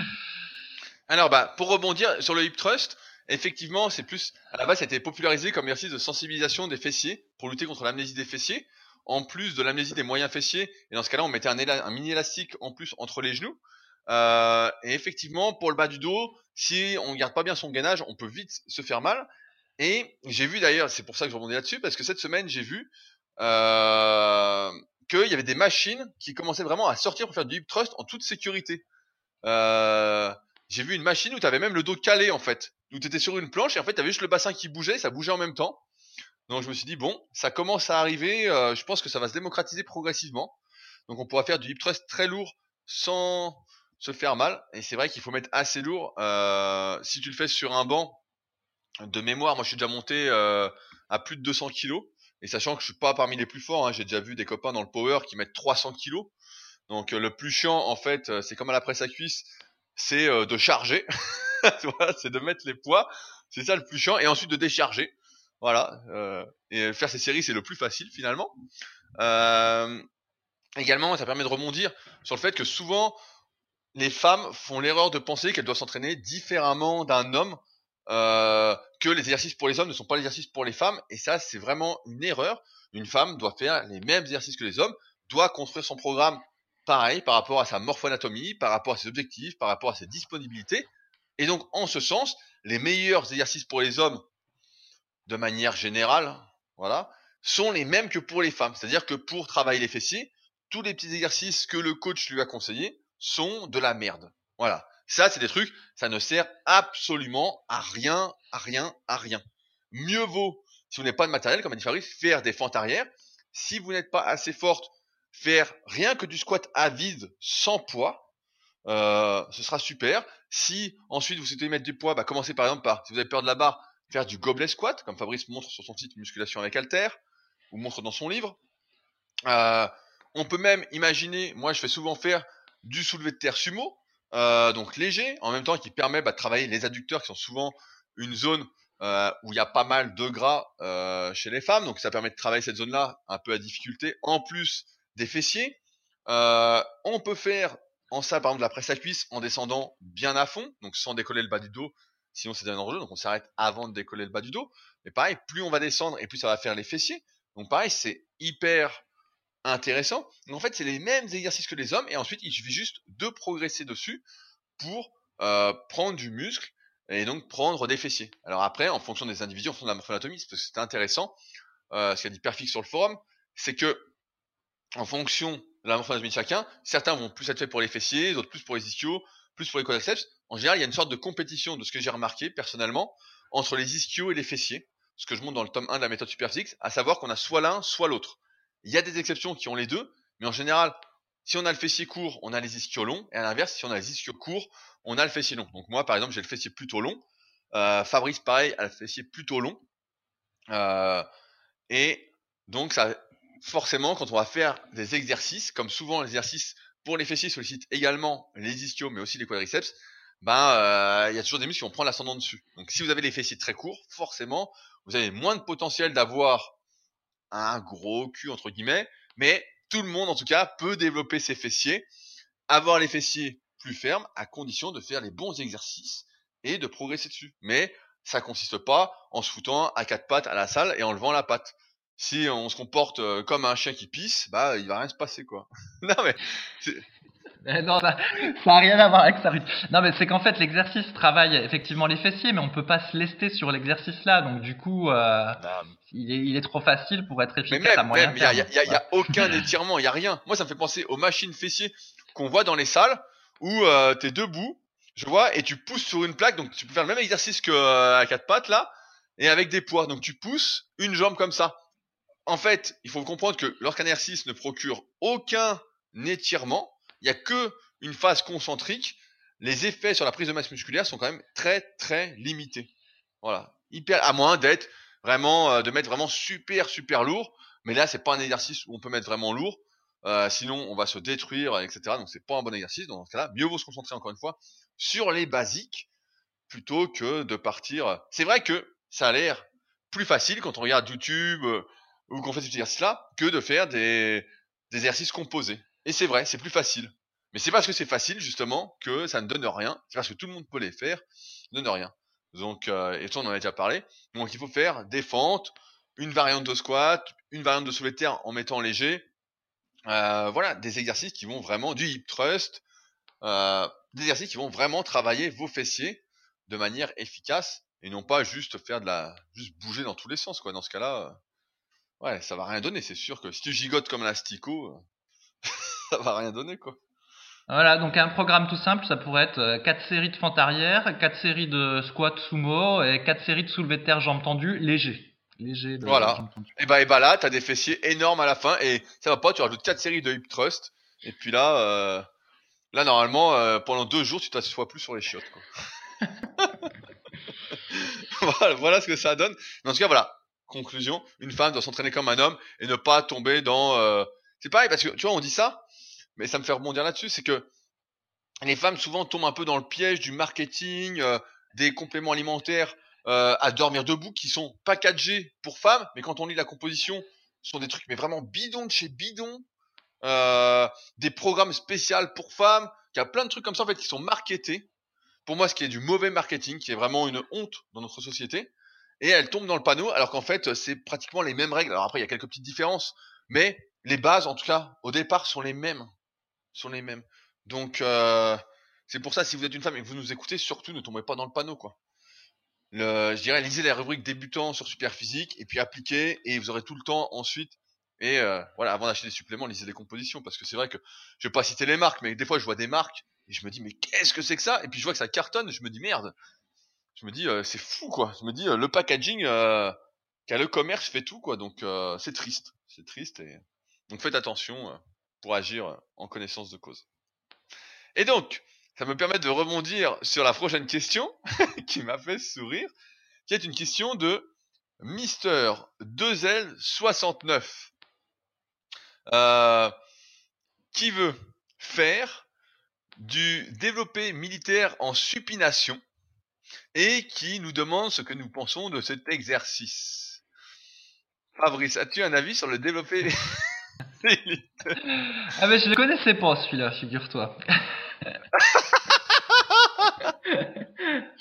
Alors bah pour rebondir sur le hip thrust, effectivement c'est plus à la base ça a été popularisé comme exercice de sensibilisation des fessiers pour lutter contre l'amnésie des fessiers, en plus de l'amnésie des moyens fessiers. Et dans ce cas-là on mettait un, mini élastique en plus entre les genoux. Euh, et effectivement pour le bas du dos, si on garde pas bien son gainage, on peut vite se faire mal. Et j'ai vu d'ailleurs, c'est pour ça que je rebondis là-dessus, parce que cette semaine j'ai vu euh, qu'il y avait des machines qui commençaient vraiment à sortir pour faire du hip thrust en toute sécurité. Euh, j'ai vu une machine où tu avais même le dos calé en fait, où tu étais sur une planche et en fait tu avais juste le bassin qui bougeait, ça bougeait en même temps. Donc je me suis dit bon, ça commence à arriver, euh, je pense que ça va se démocratiser progressivement. Donc on pourra faire du hip thrust très lourd sans se faire mal. Et c'est vrai qu'il faut mettre assez lourd. Euh, si tu le fais sur un banc de mémoire, moi je suis déjà monté euh, à plus de 200 kilos. Et sachant que je suis pas parmi les plus forts, hein, j'ai déjà vu des copains dans le power qui mettent 300 kilos. Donc euh, le plus chiant en fait, euh, c'est comme à la presse à cuisse, c'est de charger, *laughs* c'est de mettre les poids, c'est ça le plus chiant, et ensuite de décharger. Voilà. et faire ces séries, c'est le plus facile finalement. également, ça permet de rebondir sur le fait que souvent les femmes font l'erreur de penser qu'elles doivent s'entraîner différemment d'un homme euh, que les exercices pour les hommes ne sont pas les exercices pour les femmes, et ça c'est vraiment une erreur. Une femme doit faire les mêmes exercices que les hommes, doit construire son programme pareil par rapport à sa morphoanatomie, par rapport à ses objectifs, par rapport à ses disponibilités. Et donc en ce sens, les meilleurs exercices pour les hommes, de manière générale, voilà, sont les mêmes que pour les femmes. C'est-à-dire que pour travailler les fessiers, tous les petits exercices que le coach lui a conseillés sont de la merde. Voilà. Ça, c'est des trucs, ça ne sert absolument à rien, à rien, à rien. Mieux vaut, si vous n'avez pas de matériel, comme a dit Fabrice, faire des fentes arrière. Si vous n'êtes pas assez forte, faire rien que du squat à vide sans poids. Euh, ce sera super. Si ensuite vous souhaitez mettre du poids, bah, commencez par exemple par, si vous avez peur de la barre, faire du gobelet squat, comme Fabrice montre sur son site Musculation avec Alter, ou montre dans son livre. Euh, on peut même imaginer, moi je fais souvent faire du soulevé de terre sumo, euh, donc léger, en même temps qui permet bah, de travailler les adducteurs qui sont souvent une zone euh, où il y a pas mal de gras euh, chez les femmes, donc ça permet de travailler cette zone-là un peu à difficulté, en plus des fessiers. on peut faire en ça par exemple la presse à cuisse en descendant bien à fond, donc sans décoller le bas du dos, sinon c'est un enjeu, donc on s'arrête avant de décoller le bas du dos. Mais pareil, plus on va descendre et plus ça va faire les fessiers. Donc pareil, c'est hyper intéressant. en fait, c'est les mêmes exercices que les hommes et ensuite il suffit juste de progresser dessus pour euh, prendre du muscle et donc prendre des fessiers. Alors après, en fonction des individus, en fonction de la morphoanatomie, parce que c'est intéressant, euh, ce qu'a dit Perfix sur le forum, c'est que en fonction de la morphoanatomie de chacun, certains vont plus être faits pour les fessiers, d'autres plus pour les ischios, plus pour les quadriceps. En général, il y a une sorte de compétition de ce que j'ai remarqué personnellement entre les ischios et les fessiers, ce que je montre dans le tome 1 de la méthode Superphysique, à savoir qu'on a soit l'un, soit l'autre. Il y a des exceptions qui ont les deux, mais en général, si on a le fessier court, on a les ischios longs, et à l'inverse, si on a les ischios courts, on a le fessier long. Donc moi, par exemple, j'ai le fessier plutôt long. Euh, Fabrice, pareil, a le fessier plutôt long. Euh, et donc, ça, forcément, quand on va faire des exercices, comme souvent les exercices pour les fessiers sollicitent également les ischios, mais aussi les quadriceps, ben, euh, il y a toujours des muscles qui vont prendre l'ascendant dessus. Donc, si vous avez les fessiers très courts, forcément, vous avez moins de potentiel d'avoir un gros cul entre guillemets, mais tout le monde en tout cas peut développer ses fessiers, avoir les fessiers plus fermes à condition de faire les bons exercices et de progresser dessus. Mais ça consiste pas en se foutant à quatre pattes à la salle et en levant la patte. Si on se comporte euh, comme un chien qui pisse, bah il va rien se passer quoi. *laughs* non mais non, ça n'a rien à voir avec ça. Non, mais c'est qu'en fait, l'exercice travaille effectivement les fessiers, mais on peut pas se lester sur l'exercice là. Donc, du coup, euh, il, est, trop facile pour être efficace mais à moyen Il n'y a, a, aucun étirement, il n'y a rien. Moi, ça me fait penser aux machines fessiers qu'on voit dans les salles où euh, tu es debout, je vois, et tu pousses sur une plaque. Donc, tu peux faire le même exercice que euh, à quatre pattes là, et avec des poids. Donc, tu pousses une jambe comme ça. En fait, il faut comprendre que lorsqu'un exercice ne procure aucun étirement, il n'y a que une phase concentrique, les effets sur la prise de masse musculaire sont quand même très très limités. Voilà, hyper à moins d'être vraiment euh, de mettre vraiment super super lourd, mais là c'est pas un exercice où on peut mettre vraiment lourd, euh, sinon on va se détruire, etc. Donc c'est pas un bon exercice. dans ce cas-là, mieux vaut se concentrer encore une fois sur les basiques plutôt que de partir. C'est vrai que ça a l'air plus facile quand on regarde YouTube euh, ou qu'on fait cet exercice-là que de faire des exercices composés. Et c'est vrai, c'est plus facile. Mais c'est parce que c'est facile justement que ça ne donne rien. C'est parce que tout le monde peut les faire, ne donne rien. Donc, euh, et ça on en a déjà parlé. Donc il faut faire des fentes, une variante de squat, une variante de soulevé terre en mettant léger. Euh, voilà, des exercices qui vont vraiment du hip thrust, euh, des exercices qui vont vraiment travailler vos fessiers de manière efficace et non pas juste faire de la, juste bouger dans tous les sens quoi. Dans ce cas-là, ouais, ça va rien donner. C'est sûr que si tu gigotes comme un asticot, euh, *laughs* *laughs* ça va rien donner quoi. Voilà, donc un programme tout simple, ça pourrait être 4 euh, séries de fente arrière, 4 séries de squat sumo et 4 séries de soulevé de terre jambes tendues léger. Léger de voilà. Et bah, et bah là, t'as des fessiers énormes à la fin et ça va pas, tu rajoutes 4 séries de hip thrust et puis là, euh, là normalement, euh, pendant 2 jours, tu t'assois plus sur les chiottes. Quoi. *laughs* voilà, voilà ce que ça donne. Mais en tout cas, voilà. Conclusion, une femme doit s'entraîner comme un homme et ne pas tomber dans... Euh... C'est pareil parce que, tu vois, on dit ça, mais ça me fait rebondir là-dessus, c'est que les femmes souvent tombent un peu dans le piège du marketing, euh, des compléments alimentaires euh, à dormir debout qui sont packagés pour femmes, mais quand on lit la composition, ce sont des trucs mais vraiment bidons de chez bidon, euh, des programmes spéciaux pour femmes, il y a plein de trucs comme ça en fait qui sont marketés. Pour moi, ce qui est du mauvais marketing, qui est vraiment une honte dans notre société, et elles tombent dans le panneau, alors qu'en fait, c'est pratiquement les mêmes règles. Alors après, il y a quelques petites différences, mais les bases, en tout cas, au départ, sont les mêmes sont les mêmes. Donc euh, c'est pour ça si vous êtes une femme et que vous nous écoutez, surtout ne tombez pas dans le panneau quoi. Je dirais lisez les rubriques débutants sur Superphysique et puis appliquez et vous aurez tout le temps ensuite. Et euh, voilà avant d'acheter des suppléments lisez des compositions. Parce que c'est vrai que je vais pas citer les marques mais des fois je vois des marques et je me dis mais qu'est-ce que c'est que ça? Et puis je vois que ça cartonne je me dis merde. Je me dis euh, c'est fou quoi. Je me dis le packaging qu'a le commerce fait tout quoi. Donc c'est triste. C'est triste et donc faites attention pour agir en connaissance de cause. Et donc, ça me permet de rebondir sur la prochaine question *laughs* qui m'a fait sourire, qui est une question de Mister 2L69, euh, qui veut faire du développé militaire en supination et qui nous demande ce que nous pensons de cet exercice? Fabrice, as-tu un avis sur le développé ah mais je le connaissais pas celui-là, figure-toi.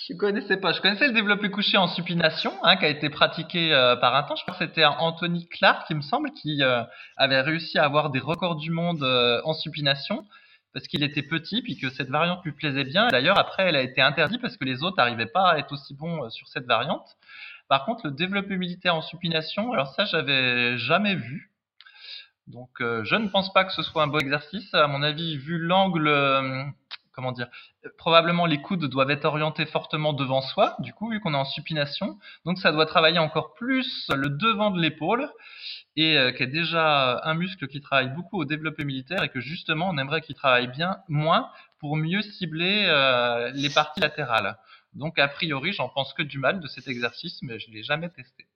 je connaissais pas. Je connaissais le développé couché en supination, hein, qui a été pratiqué euh, par un temps. Je crois que c'était Anthony Clark, il me semble, qui euh, avait réussi à avoir des records du monde euh, en supination parce qu'il était petit, puis que cette variante lui plaisait bien. D'ailleurs, après, elle a été interdite parce que les autres n'arrivaient pas à être aussi bons sur cette variante. Par contre, le développé militaire en supination, alors ça, j'avais jamais vu. Donc euh, je ne pense pas que ce soit un beau exercice. À mon avis, vu l'angle, euh, comment dire, probablement les coudes doivent être orientés fortement devant soi, du coup, vu qu'on est en supination. Donc ça doit travailler encore plus le devant de l'épaule, et euh, qui est déjà un muscle qui travaille beaucoup au développé militaire, et que justement on aimerait qu'il travaille bien moins pour mieux cibler les parties latérales. Donc a priori, j'en pense que du mal de cet exercice, mais je l'ai jamais testé.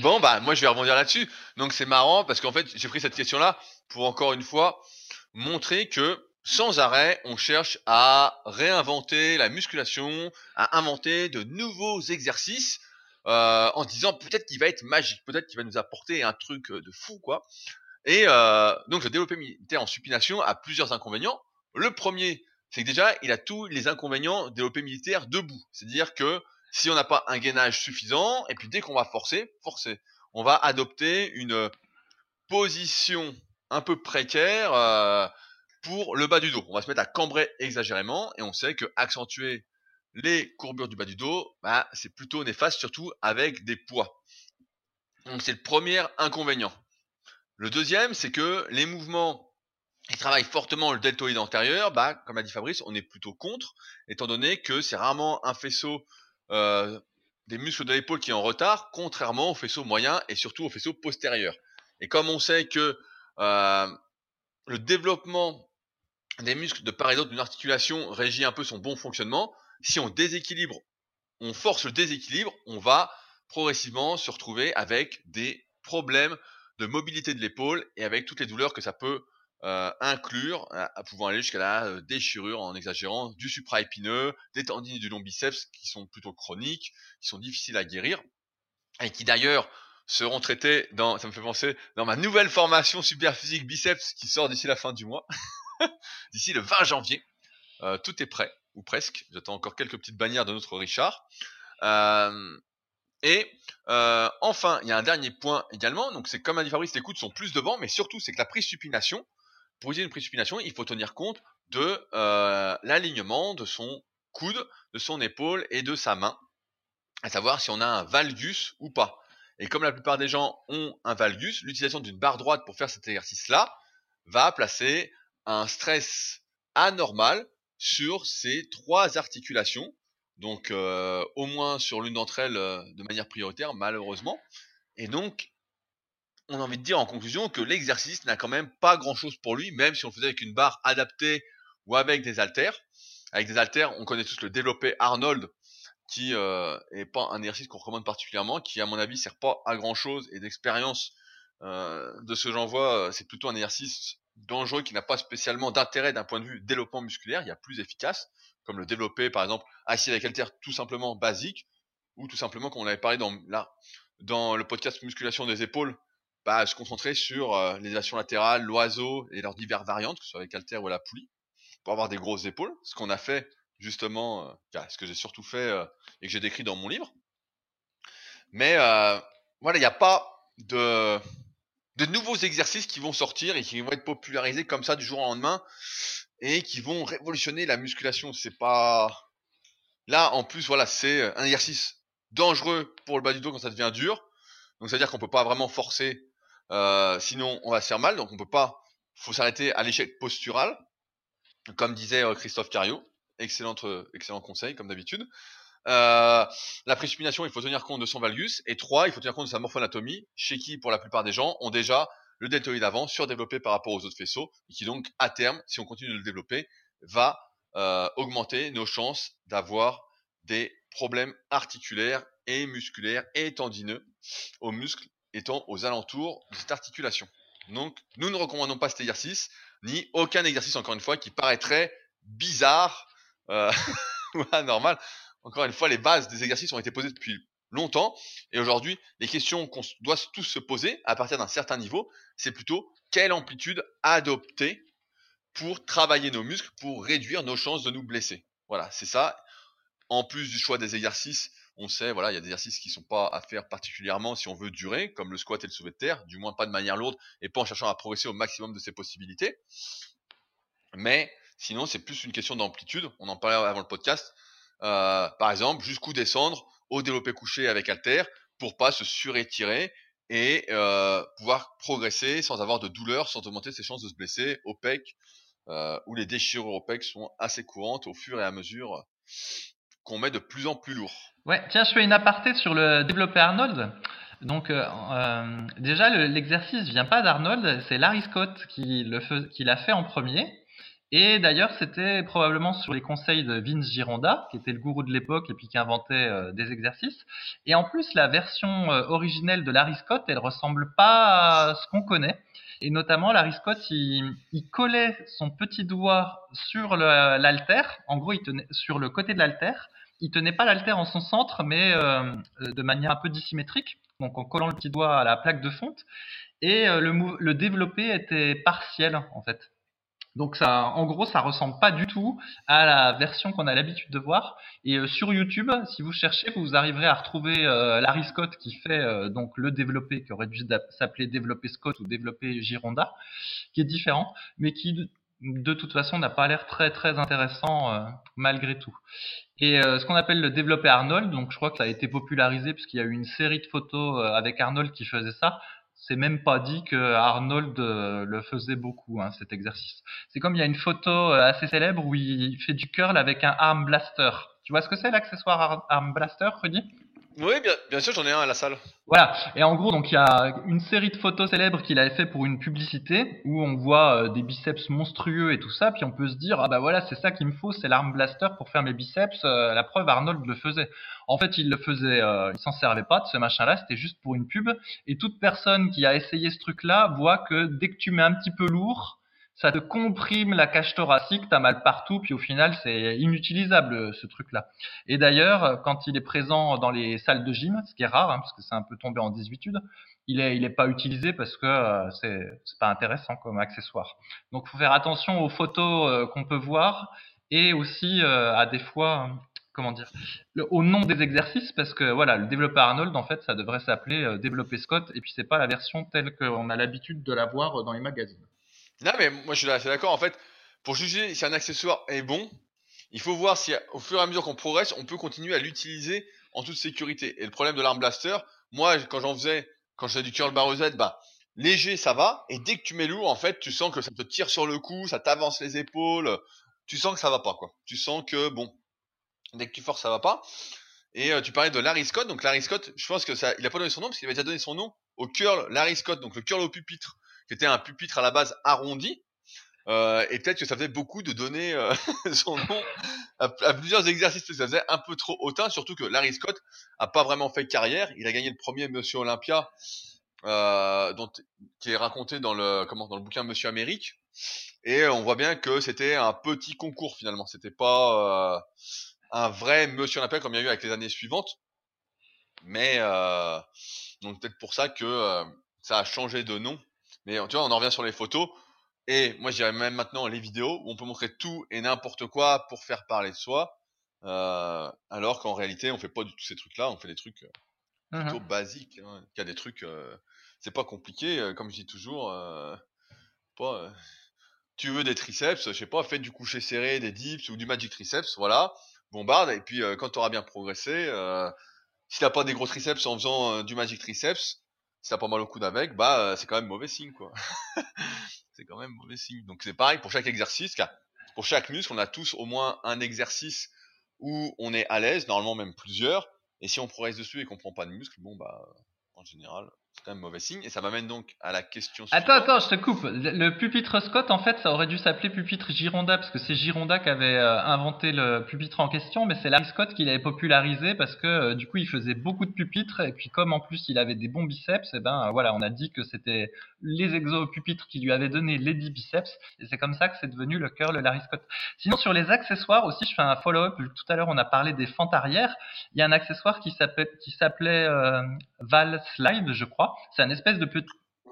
Bon, bah, moi, je vais rebondir là-dessus. Donc, c'est marrant parce qu'en fait, j'ai pris cette question-là pour encore une fois montrer que sans arrêt, on cherche à réinventer la musculation, à inventer de nouveaux exercices, euh, en disant peut-être qu'il va être magique, peut-être qu'il va nous apporter un truc de fou, quoi. Et euh, donc, le développé militaire en supination a plusieurs inconvénients. Le premier, c'est que déjà, il a tous les inconvénients développé militaire debout. C'est-à-dire que si on n'a pas un gainage suffisant, et puis dès qu'on va forcer, forcer, on va adopter une position un peu précaire euh, pour le bas du dos. On va se mettre à cambrer exagérément, et on sait que accentuer les courbures du bas du dos, bah, c'est plutôt néfaste, surtout avec des poids. Donc c'est le premier inconvénient. Le deuxième, c'est que les mouvements qui travaillent fortement le deltoïde antérieur, bah, comme a dit Fabrice, on est plutôt contre, étant donné que c'est rarement un faisceau euh, des muscles de l'épaule qui est en retard, contrairement au faisceau moyen et surtout au faisceau postérieur. Et comme on sait que euh, le développement des muscles de part et d'autre d'une articulation régit un peu son bon fonctionnement. Si on déséquilibre, on force le déséquilibre, on va progressivement se retrouver avec des problèmes de mobilité de l'épaule et avec toutes les douleurs que ça peut euh, inclure, à, pouvant aller jusqu'à la euh, déchirure en exagérant, du supraépineux, des tendines du long biceps qui sont plutôt chroniques, qui sont difficiles à guérir, et qui d'ailleurs seront traités dans, ça me fait penser, dans ma nouvelle formation super physique biceps qui sort d'ici la fin du mois, *laughs* d'ici le 20 janvier. Euh, tout est prêt, ou presque. J'attends encore quelques petites bannières de notre Richard. Et enfin, il y a un dernier point également. Donc, c'est comme a dit Fabrice, les coudes sont plus devant, mais surtout, c'est que la prise supination, pour utiliser une prise supination, il faut tenir compte de euh, l'alignement de son coude, de son épaule et de sa main, à savoir si on a un valgus ou pas. Et comme la plupart des gens ont un valgus, l'utilisation d'une barre droite pour faire cet exercice-là va placer un stress anormal sur ces trois articulations donc euh, au moins sur l'une d'entre elles euh, de manière prioritaire, malheureusement. Et donc, on a envie de dire en conclusion que l'exercice n'a quand même pas grand-chose pour lui, même si on le faisait avec une barre adaptée ou avec des haltères. Avec des haltères, on connaît tous le développé Arnold, qui euh, est pas un exercice qu'on recommande particulièrement, qui à mon avis sert pas à grand-chose et d'expérience euh, de ce que j'en vois, c'est plutôt un exercice dangereux qui n'a pas spécialement d'intérêt d'un point de vue développement musculaire, il y a plus efficace comme le développer par exemple assis avec haltère tout simplement basique, ou tout simplement comme on avait parlé dans le podcast musculation des épaules, bah, se concentrer sur les élévations latérales, l'oiseau et leurs diverses variantes, que ce soit avec haltère ou la poulie, pour avoir des grosses épaules, ce qu'on a fait justement, euh, ce que j'ai surtout fait et que j'ai décrit dans mon livre. Mais voilà, il n'y a pas de, nouveaux exercices qui vont sortir et qui vont être popularisés comme ça du jour au lendemain et qui vont révolutionner la musculation. C'est pas là en plus voilà c'est un exercice dangereux pour le bas du dos quand ça devient dur. Donc c'est à dire qu'on peut pas vraiment forcer, sinon on va se faire mal. Donc on peut pas, faut s'arrêter à l'échec postural, comme disait Christophe Cario. Excellent, excellent conseil comme d'habitude. Euh, la précipitation, il faut tenir compte de son valgus. Et trois, il faut tenir compte de sa morphoanatomie, chez qui, pour la plupart des gens, ont déjà le deltoïde avant surdéveloppé par rapport aux autres faisceaux, et qui donc, à terme, si on continue de le développer, va euh, augmenter nos chances d'avoir des problèmes articulaires et musculaires et tendineux aux muscles étant aux alentours de cette articulation. Donc, nous ne recommandons pas cet exercice, ni aucun exercice, encore une fois, qui paraîtrait bizarre euh, *laughs* ou anormal. Encore une fois, les bases des exercices ont été posées depuis longtemps. Et aujourd'hui, les questions qu'on doit tous se poser à partir d'un certain niveau, c'est plutôt quelle amplitude adopter pour travailler nos muscles, pour réduire nos chances de nous blesser. Voilà, c'est ça. En plus du choix des exercices, on sait, voilà, il y a des exercices qui sont pas à faire particulièrement si on veut durer, comme le squat et le soulevé de terre, du moins pas de manière lourde et pas en cherchant à progresser au maximum de ses possibilités. Mais sinon, c'est plus une question d'amplitude. On en parlait avant le podcast. Euh, par exemple, jusqu'où descendre au développé couché avec halter pour pas se surétirer et euh, pouvoir progresser sans avoir de douleur, sans augmenter ses chances de se blesser au pec, euh, où les déchirures au pec sont assez courantes au fur et à mesure qu'on met de plus en plus lourd. Ouais, tiens, je fais une aparté sur le développé Arnold. Donc euh, euh déjà, l'exercice vient pas d'Arnold, c'est Larry Scott qui l'a fait en premier. Et d'ailleurs, c'était probablement sur les conseils de Vince Gironda, qui était le gourou de l'époque et puis qui inventait euh, des exercices. Et en plus, la version originelle de Larry Scott, elle ressemble pas à ce qu'on connaît. Et notamment, Larry Scott, il, collait son petit doigt sur l'altère. En gros, il tenait sur le côté de l'altère. Il tenait pas l'altère en son centre, mais euh, de manière un peu dissymétrique. Donc, en collant le petit doigt à la plaque de fonte. Et le, le développé était partiel, en fait. Donc ça, en gros, ça ressemble pas du tout à la version qu'on a l'habitude de voir. Et euh, sur YouTube, si vous cherchez, vous arriverez à retrouver euh, Larry Scott qui fait euh, donc le développé, qui aurait dû s'appeler développé Scott ou développé Gironda, qui est différent, mais qui de toute façon n'a pas l'air très très intéressant malgré tout. Et ce qu'on appelle le développé Arnold, donc je crois que ça a été popularisé puisqu'il y a eu une série de photos avec Arnold qui faisait ça c'est même pas dit que Arnold euh, le faisait beaucoup, hein, cet exercice. C'est comme il y a une photo euh, assez célèbre où il fait du curl avec un arm blaster. Tu vois ce que c'est l'accessoire Arm, Blaster, Rudy? Oui, bien, bien sûr, j'en ai un à la salle. Voilà. Et en gros, donc il y a une série de photos célèbres qu'il avait fait pour une publicité où on voit euh, des biceps monstrueux et tout ça, puis on peut se dire ah bah voilà, c'est ça qu'il me faut, c'est l'arme blaster pour faire mes biceps. Euh, la preuve, Arnold le faisait. En fait, il le faisait, euh, il s'en servait pas de ce machin-là, c'était juste pour une pub. Et toute personne qui a essayé ce truc-là voit que dès que tu mets un petit peu lourd, ça te comprime la cage thoracique, t'as mal partout, puis au final c'est inutilisable ce truc-là. Et d'ailleurs, quand il est présent dans les salles de gym, ce qui est rare, hein, parce que c'est un peu tombé en désuétude, il est, il est pas utilisé parce que euh, c'est, pas intéressant comme accessoire. Donc faut faire attention aux photos euh, qu'on peut voir et aussi euh, à des fois, comment dire, au nom des exercices parce que voilà, le développeur Arnold en fait ça devrait s'appeler euh, développer Scott et puis c'est pas la version telle qu'on a l'habitude de la voir dans les magazines. Non, mais moi je suis d'accord. En fait, pour juger si un accessoire est bon, il faut voir si au fur et à mesure qu'on progresse, on peut continuer à l'utiliser en toute sécurité. Et le problème de l'arme blaster, moi quand j'en faisais, quand je faisais du curl barre Z, bah léger ça va, et dès que tu mets lourd, en fait, tu sens que ça te tire sur le cou, ça t'avance les épaules, tu sens que ça va pas quoi. Tu sens que bon, dès que tu forces ça va pas. Et euh, tu parlais de Larry Scott, donc Larry Scott, je pense que ça, il a pas donné son nom parce qu'il avait déjà donné son nom au curl Larry Scott, donc le curl au pupitre qui était un pupitre à la base arrondi. Euh, et peut-être que ça faisait beaucoup de donner euh, *laughs* son nom à, plusieurs exercices, parce que ça faisait un peu trop hautain, surtout que Larry Scott a pas vraiment fait carrière. Il a gagné le premier Monsieur Olympia, euh, dont, qui est raconté dans le comment dans le bouquin Monsieur Amérique. Et on voit bien que c'était un petit concours finalement. C'était pas un vrai Monsieur Olympia comme il y a eu avec les années suivantes. Mais donc peut-être pour ça que ça a changé de nom mais tu vois, on en revient sur les photos. Et moi, je dirais même maintenant les vidéos où on peut montrer tout et n'importe quoi pour faire parler de soi. Euh, alors qu'en réalité, on fait pas du tout ces trucs-là. On fait des trucs euh, plutôt mmh basiques. Hein. Il y a des trucs, euh, c'est pas compliqué. Euh, comme je dis toujours, pas. tu veux des triceps, je sais pas, fais du coucher serré, des dips ou du magic triceps, voilà, bombarde. Et puis quand tu auras bien progressé, si t'as pas des gros triceps en faisant du magic triceps, si t'as pas mal au coude avec, bah euh, c'est quand même mauvais signe quoi. *laughs* c'est quand même mauvais signe. Donc c'est pareil pour chaque exercice, pour chaque muscle, on a tous au moins un exercice où on est à l'aise, normalement même plusieurs. Et si on progresse dessus et qu'on prend pas de muscle, bon bah en général, c'est quand même mauvais signe. Et ça m'amène donc à la question suivante. Attends, attends, je te coupe. Le pupitre Scott, en fait, ça aurait dû s'appeler pupitre Gironda, parce que c'est Gironda qui avait euh, inventé le pupitre en question, mais c'est Larry Scott qui l'avait popularisé, parce que euh, du coup, il faisait beaucoup de pupitres, et puis comme en plus il avait des bons biceps, et ben voilà, on a dit que c'était les exo-pupitres qui lui avaient donné les 10 biceps, et c'est comme ça que c'est devenu le curl Larry Scott. Sinon, sur les accessoires aussi, je fais un follow-up. Tout à l'heure, on a parlé des fentes arrière. Il y a un accessoire qui s'appelait euh, Val Slide, je crois c'est un espèce de petit.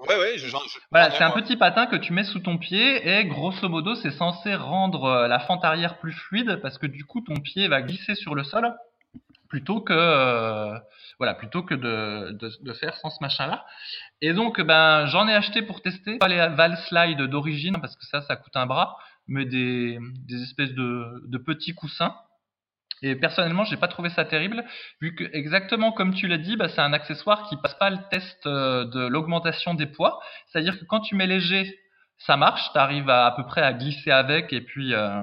Ouais, ouais, je, je, Voilà, c'est un petit patin que tu mets sous ton pied et grosso modo, c'est censé rendre euh, la fente arrière plus fluide parce que du coup, ton pied va glisser sur le sol plutôt que euh, voilà, plutôt que de, de, faire sans ce machin-là. Et donc, ben, j'en ai acheté pour tester pas les Val Slide d'origine parce que ça, ça coûte un bras, mais des, des espèces de, de petits coussins et personnellement, j'ai pas trouvé ça terrible, vu que exactement comme tu l'as dit, bah, c'est un accessoire qui passe pas le test euh, de l'augmentation des poids. C'est-à-dire que quand tu mets léger, ça marche, tu arrives à, à peu près à glisser avec, et puis euh,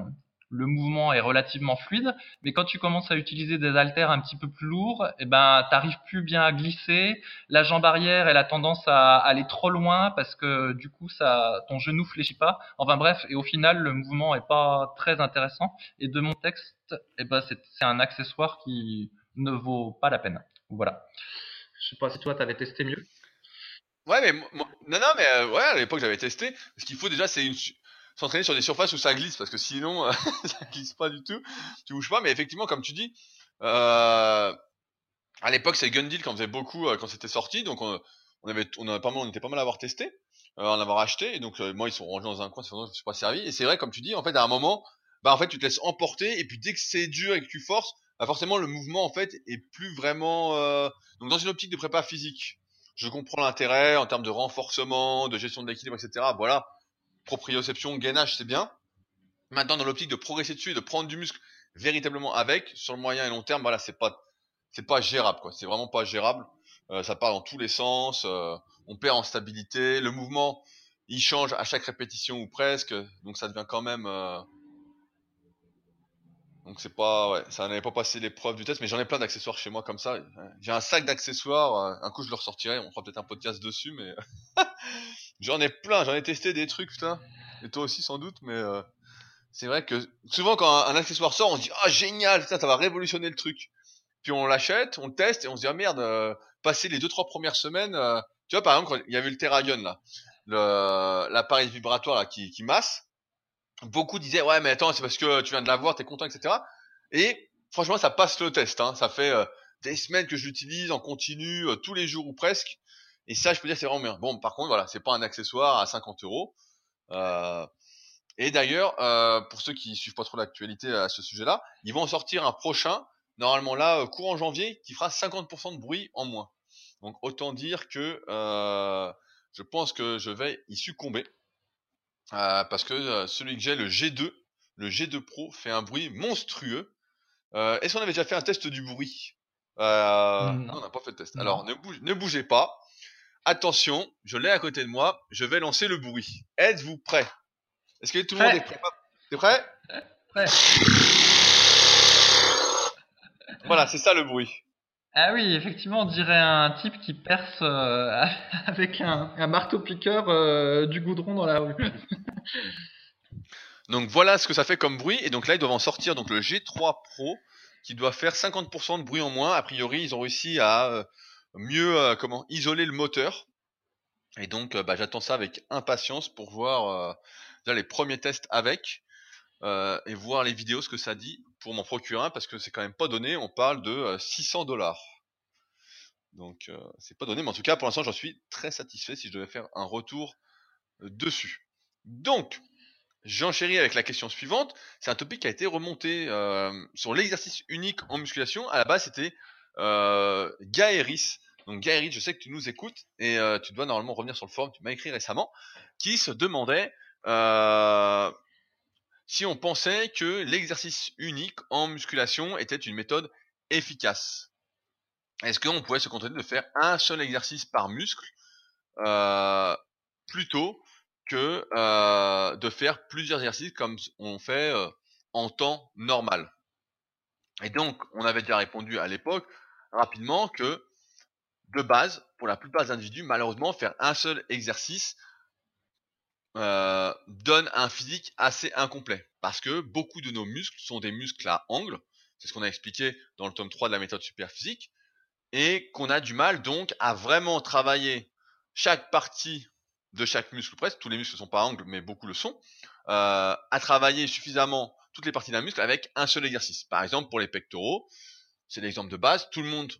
le mouvement est relativement fluide. Mais quand tu commences à utiliser des haltères un petit peu plus lourds, eh ben, t'arrives plus bien à glisser. La jambe arrière, elle a tendance à aller trop loin parce que du coup, ça, ton genou fléchit pas. Enfin bref, et au final, le mouvement est pas très intéressant. Et de mon texte, eh ben, c'est un accessoire qui ne vaut pas la peine. Voilà. Je sais pas si toi, t'avais testé mieux. Ouais, mais non, non, mais euh, ouais, à l'époque j'avais testé. Ce qu'il faut déjà, c'est une, s'entraîner sur des surfaces où ça glisse parce que sinon *laughs* ça glisse pas du tout tu bouges pas. Mais effectivement comme tu dis euh, à l'époque c'est Gundil qui en faisait beaucoup euh, quand c'était sorti. Donc on, avait on avait pas mal on était pas mal à avoir testé euh, en avoir acheté. Et donc euh, moi ils sont rangés dans un coin c'est je suis pas servi. Et c'est vrai comme tu dis en fait à un moment bah en fait tu te laisses emporter. Et puis dès que c'est dur et que tu forces bah forcément le mouvement en fait est plus vraiment euh, donc dans une optique de prépa physique. Je comprends l'intérêt en termes de renforcement de gestion de l'équilibre etc voilà proprioception, gainage, c'est bien. Maintenant, dans l'optique de progresser dessus et de prendre du muscle véritablement avec, sur le moyen et long terme, voilà, c'est pas, c'est pas gérable, quoi. C'est vraiment pas gérable. Euh, ça part dans tous les sens. Euh, on perd en stabilité. Le mouvement, il change à chaque répétition ou presque. Donc, ça devient quand même. Euh... Donc c'est pas, ouais, ça n'avait pas passé l'épreuve du test, mais j'en ai plein d'accessoires chez moi comme ça. J'ai un sac d'accessoires. Un coup je le ressortirai, on fera peut-être un podcast dessus, mais *laughs* j'en ai plein. J'en ai testé des trucs, putain. Et toi aussi sans doute, mais euh, c'est vrai que souvent quand un, accessoire sort, on se dit ah génial, putain, ça va révolutionner le truc. Puis on l'achète, on le teste et on se dit ah merde, euh, passer les deux trois premières semaines, euh, tu vois par exemple il y avait le Terragun là, l'appareil vibratoire là qui, qui masse, beaucoup disaient ouais mais attends c'est parce que tu viens de l'avoir, t'es content etc. Et franchement ça passe le test, hein. ça fait des semaines que je l'utilise en continu tous les jours ou presque. Et ça je peux dire c'est vraiment bien. Bon par contre voilà c'est pas un accessoire à 50 euros. Euh, et d'ailleurs, euh, pour ceux qui suivent pas trop l'actualité à ce sujet-là, ils vont en sortir un prochain, normalement là, euh, courant janvier, qui fera 50% de bruit en moins. Donc autant dire que euh, je pense que je vais y succomber. Euh, parce que celui que j'ai, le G2, le G2 Pro, fait un bruit monstrueux. Est-ce qu'on avait déjà fait un test du bruit? Non. on n'a pas fait de test. Non. Alors ne, bouge- ne bougez pas. Attention, je l'ai à côté de moi. Je vais lancer le bruit. Êtes-vous prêts? Est-ce que tout le monde est prêt? T'es prêt? Prêt. *laughs* Voilà, c'est ça le bruit. Ah oui, effectivement, on dirait un type qui perce euh, *laughs* avec un, un marteau-piqueur euh, du goudron dans la rue. *laughs* Donc voilà ce que ça fait comme bruit. Et donc là, ils doivent en sortir donc le G3 Pro qui doit faire 50% de bruit en moins. A priori, ils ont réussi à euh, mieux euh, comment isoler le moteur. Et donc, euh, bah, j'attends ça avec impatience pour voir euh, les premiers tests avec et voir les vidéos ce que ça dit pour m'en procurer un parce que c'est quand même pas donné. On parle de euh, 600 dollars. Donc c'est pas donné, mais en tout cas pour l'instant j'en suis très satisfait si je devais faire un retour dessus. Donc J'enchéris avec la question suivante. C'est un topic qui a été remonté sur l'exercice unique en musculation. À la base, c'était euh, Gaëris. Donc Gaëris, je sais que tu nous écoutes et euh, tu dois normalement revenir sur le forum. Tu m'as écrit récemment, qui se demandait euh, si on pensait que l'exercice unique en musculation était une méthode efficace. Est-ce qu'on pouvait se contenter de faire un seul exercice par muscle euh, plutôt que de faire plusieurs exercices comme on fait en temps normal? Et donc, on avait déjà répondu à l'époque rapidement que de base, pour la plupart des individus, malheureusement, faire un seul exercice euh, donne un physique assez incomplet. Parce que beaucoup de nos muscles sont des muscles à angle, c'est ce qu'on a expliqué dans le tome 3 de la méthode super physique, et qu'on a du mal donc à vraiment travailler chaque partie de chaque muscle presque, tous les muscles ne sont pas à angle, mais beaucoup le sont, euh, à travailler suffisamment toutes les parties d'un muscle avec un seul exercice. Par exemple, pour les pectoraux, c'est l'exemple de base, tout le monde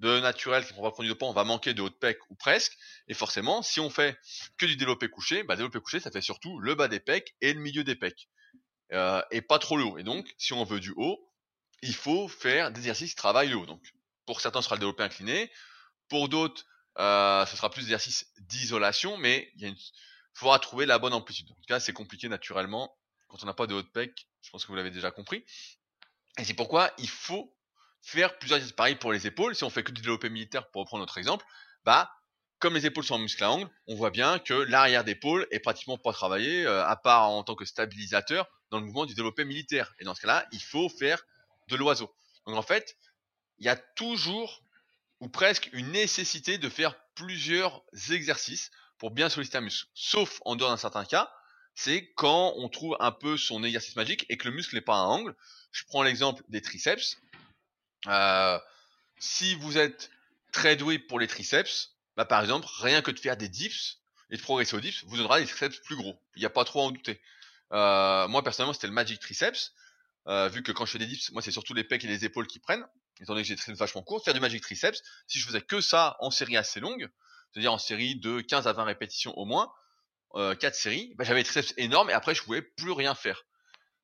de naturel qui prend pas produit de on va manquer de haut de pec ou presque, et forcément, si on fait que du développé couché, bah, développé couché, ça fait surtout le bas des pecs et le milieu des pecs, euh, et pas trop le. Et donc, si on veut du haut, il faut faire des exercices qui travaillent le haut. Donc, pour certains, ce sera le développé incliné, pour d'autres, euh, ce sera plus d'exercices d'isolation, mais il faudra trouver la bonne amplitude. En tout cas, c'est compliqué naturellement quand on n'a pas de haut pec. Je pense que vous l'avez déjà compris. Et c'est pourquoi il faut faire plusieurs exercices. Pareil pour les épaules. Si on fait que du développé militaire, pour reprendre notre exemple, bah, comme les épaules sont en muscle à angle, on voit bien que l'arrière d'épaule est pratiquement pas travaillé, euh, à part en tant que stabilisateur dans le mouvement du développé militaire. Et dans ce cas-là, il faut faire de l'oiseau. Donc en fait, il y a toujours ou presque une nécessité de faire plusieurs exercices pour bien solliciter un muscle. Sauf en dehors d'un certain cas, c'est quand on trouve un peu son exercice magique et que le muscle n'est pas à angle. Je prends l'exemple des triceps. Euh, si vous êtes très doué pour les triceps, bah par exemple, rien que de faire des dips et de progresser aux dips vous donnera des triceps plus gros. Il n'y a pas trop à en douter. Euh, moi personnellement, c'était le magic triceps. Euh, vu que quand je fais des dips, moi c'est surtout les pecs et les épaules qui prennent, étant donné que j'ai des triceps vachement courts, faire du magic triceps, si je faisais que ça en série assez longue, c'est-à-dire en série de 15 à 20 répétitions au moins, euh, 4 séries, bah, j'avais des triceps énormes et après je pouvais plus rien faire.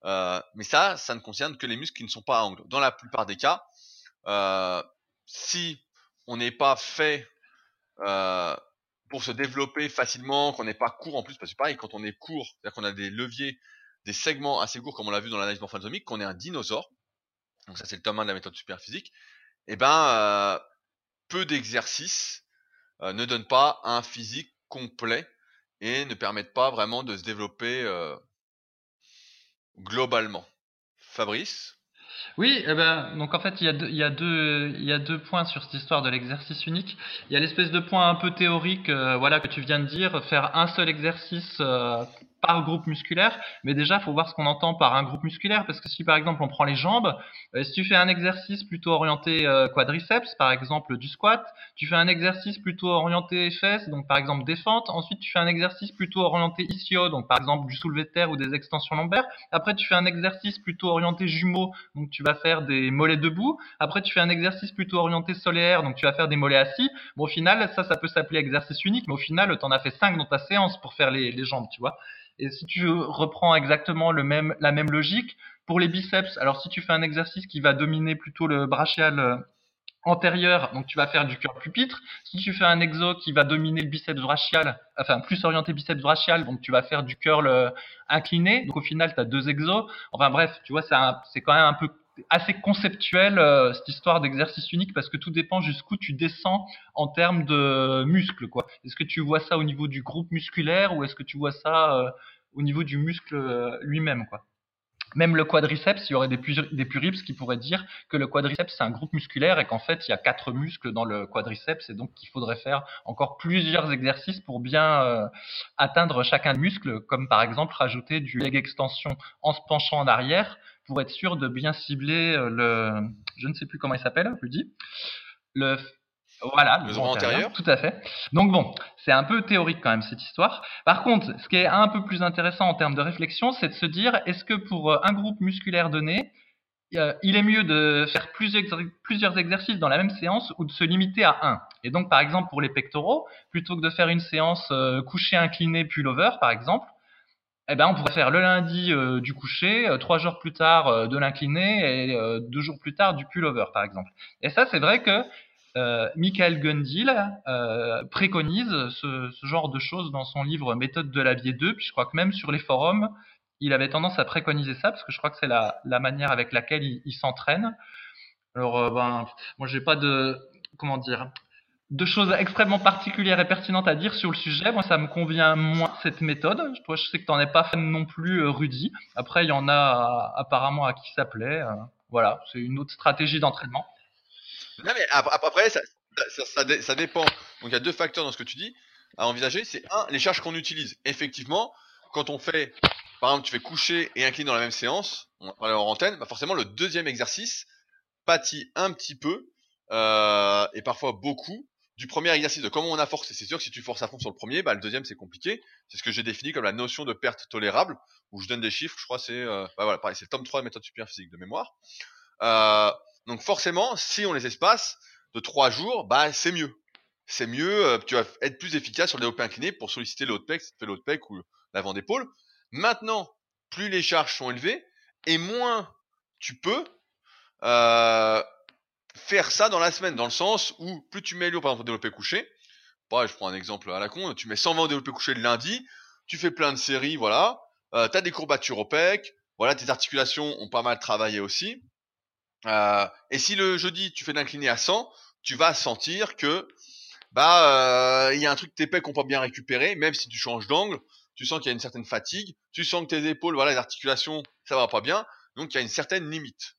Euh, mais ça, ça ne concerne que les muscles qui ne sont pas à angle. Dans la plupart des cas, si on n'est pas fait euh, pour se développer facilement, qu'on n'est pas court en plus, parce que pareil, quand on est court, c'est-à-dire qu'on a des leviers, des segments assez courts, comme on l'a vu dans l'analyse morpho-anatomique, qu'on est un dinosaure, donc ça c'est le tome 1 de la méthode super physique, et ben euh, peu d'exercices euh, ne donnent pas un physique complet et ne permettent pas vraiment de se développer euh, globalement. Fabrice Oui, eh ben, donc en fait, il y, a deux, il, y a deux, il y a deux points sur cette histoire de l'exercice unique. Il y a l'espèce de point un peu théorique euh, voilà, que tu viens de dire, faire un seul exercice euh, par groupe musculaire, mais déjà, il faut voir ce qu'on entend par un groupe musculaire, parce que si par exemple on prend les jambes, euh, si tu fais un exercice plutôt orienté euh, quadriceps, par exemple du squat, tu fais un exercice plutôt orienté fesses, donc par exemple des fentes, ensuite tu fais un exercice plutôt orienté ischio, donc par exemple du soulevé de terre ou des extensions lombaires, après tu fais un exercice plutôt orienté jumeaux, donc tu vas faire des mollets debout, après tu fais un exercice plutôt orienté solaire, donc tu vas faire des mollets assis, bon au final ça ça peut s'appeler exercice unique, mais au final tu en as fait 5 dans ta séance pour faire les, les jambes, tu vois. Et si tu reprends exactement la même logique, pour les biceps, alors si tu fais un exercice qui va dominer plutôt le brachial euh, antérieur, donc tu vas faire du cœur pupitre. Si tu fais un exo qui va dominer le biceps brachial, enfin plus orienté biceps brachial, donc tu vas faire du curl incliné. Donc au final, tu as deux exos. Enfin bref, tu vois, c'est quand même un peu assez conceptuel euh, cette histoire d'exercice unique parce que tout dépend jusqu'où tu descends en termes de muscles quoi. Est-ce que tu vois ça au niveau du groupe musculaire ou est-ce que tu vois ça euh, au niveau du muscle euh, lui-même quoi? Même le quadriceps, il y aurait des, qui pourraient dire que le quadriceps c'est un groupe musculaire et qu'en fait il y a quatre muscles dans le quadriceps et donc qu'il faudrait faire encore plusieurs exercices pour bien atteindre chacun muscle, comme par exemple rajouter du leg extension en se penchant en arrière pour être sûr de bien cibler euh, le, je ne sais plus comment il s'appelle, Rudy, le voilà, le, droit antérieur. Tout à fait. Donc bon, c'est un peu théorique quand même cette histoire. Par contre, ce qui est un peu plus intéressant en termes de réflexion, c'est de se dire est-ce que pour euh, un groupe musculaire donné, euh, il est mieux de faire plusieurs, plusieurs exercices dans la même séance ou de se limiter à un? Et donc, par exemple, pour les pectoraux, plutôt que de faire une séance couché incliné puis over, par exemple, eh ben, on pourrait faire le lundi euh, du coucher, euh, trois jours plus tard euh, de l'incliné et deux jours plus tard du pullover, par exemple. Et ça, c'est vrai que Michael Gundil préconise ce, genre de choses dans son livre Méthode de la vie 2. Puis je crois que même sur les forums, il avait tendance à préconiser ça parce que je crois que c'est la, manière avec laquelle il, s'entraîne. Alors, ben, moi, j'ai pas de comment dire de choses extrêmement particulières et pertinentes à dire sur le sujet. Moi, ça me convient moins cette méthode. Toi, je sais que tu n'en es pas fan non plus, euh, Rudy. Après, il y en a apparemment à qui ça plaît. Euh, voilà, c'est une autre stratégie d'entraînement. Non, mais après, ça, ça, dépend. Donc, il y a deux facteurs dans ce que tu dis à envisager. C'est un, les charges qu'on utilise. Effectivement, quand on fait, par exemple, tu fais coucher et incliner dans la même séance, on va en antenne, bah forcément, le deuxième exercice pâtit un petit peu euh, et parfois beaucoup du premier exercice de comment on a forcé? C'est sûr que si tu forces à fond sur le premier, bah, le deuxième c'est compliqué. C'est ce que j'ai défini comme la notion de perte tolérable, où je donne des chiffres, je crois c'est euh, bah voilà, c'est le tome 3 de méthode supérieure physique de mémoire. Euh, donc forcément, si on les espace de 3 jours, bah c'est mieux. C'est mieux, euh, tu vas être plus efficace sur le développé incliné pour solliciter le de pec, si tu fais le pec ou l'avant d'épaule. Maintenant, plus les charges sont élevées, et moins tu peux euh, faire ça dans la semaine, dans le sens où plus tu mets lourd, par exemple, au développé couché, bah, je prends un exemple à la con, tu mets 120 au développé couché le lundi, tu fais plein de séries, voilà, euh, tu as des courbatures au pec, voilà, tes articulations ont pas mal travaillé aussi. Euh, et si le jeudi tu fais l'incliné à 100, tu vas sentir que bah euh, il y a un truc pecs ont pas bien récupéré, même si tu changes d'angle, tu sens qu'il y a une certaine fatigue, tu sens que tes épaules, voilà, les articulations, ça va pas bien, donc il y a une certaine limite.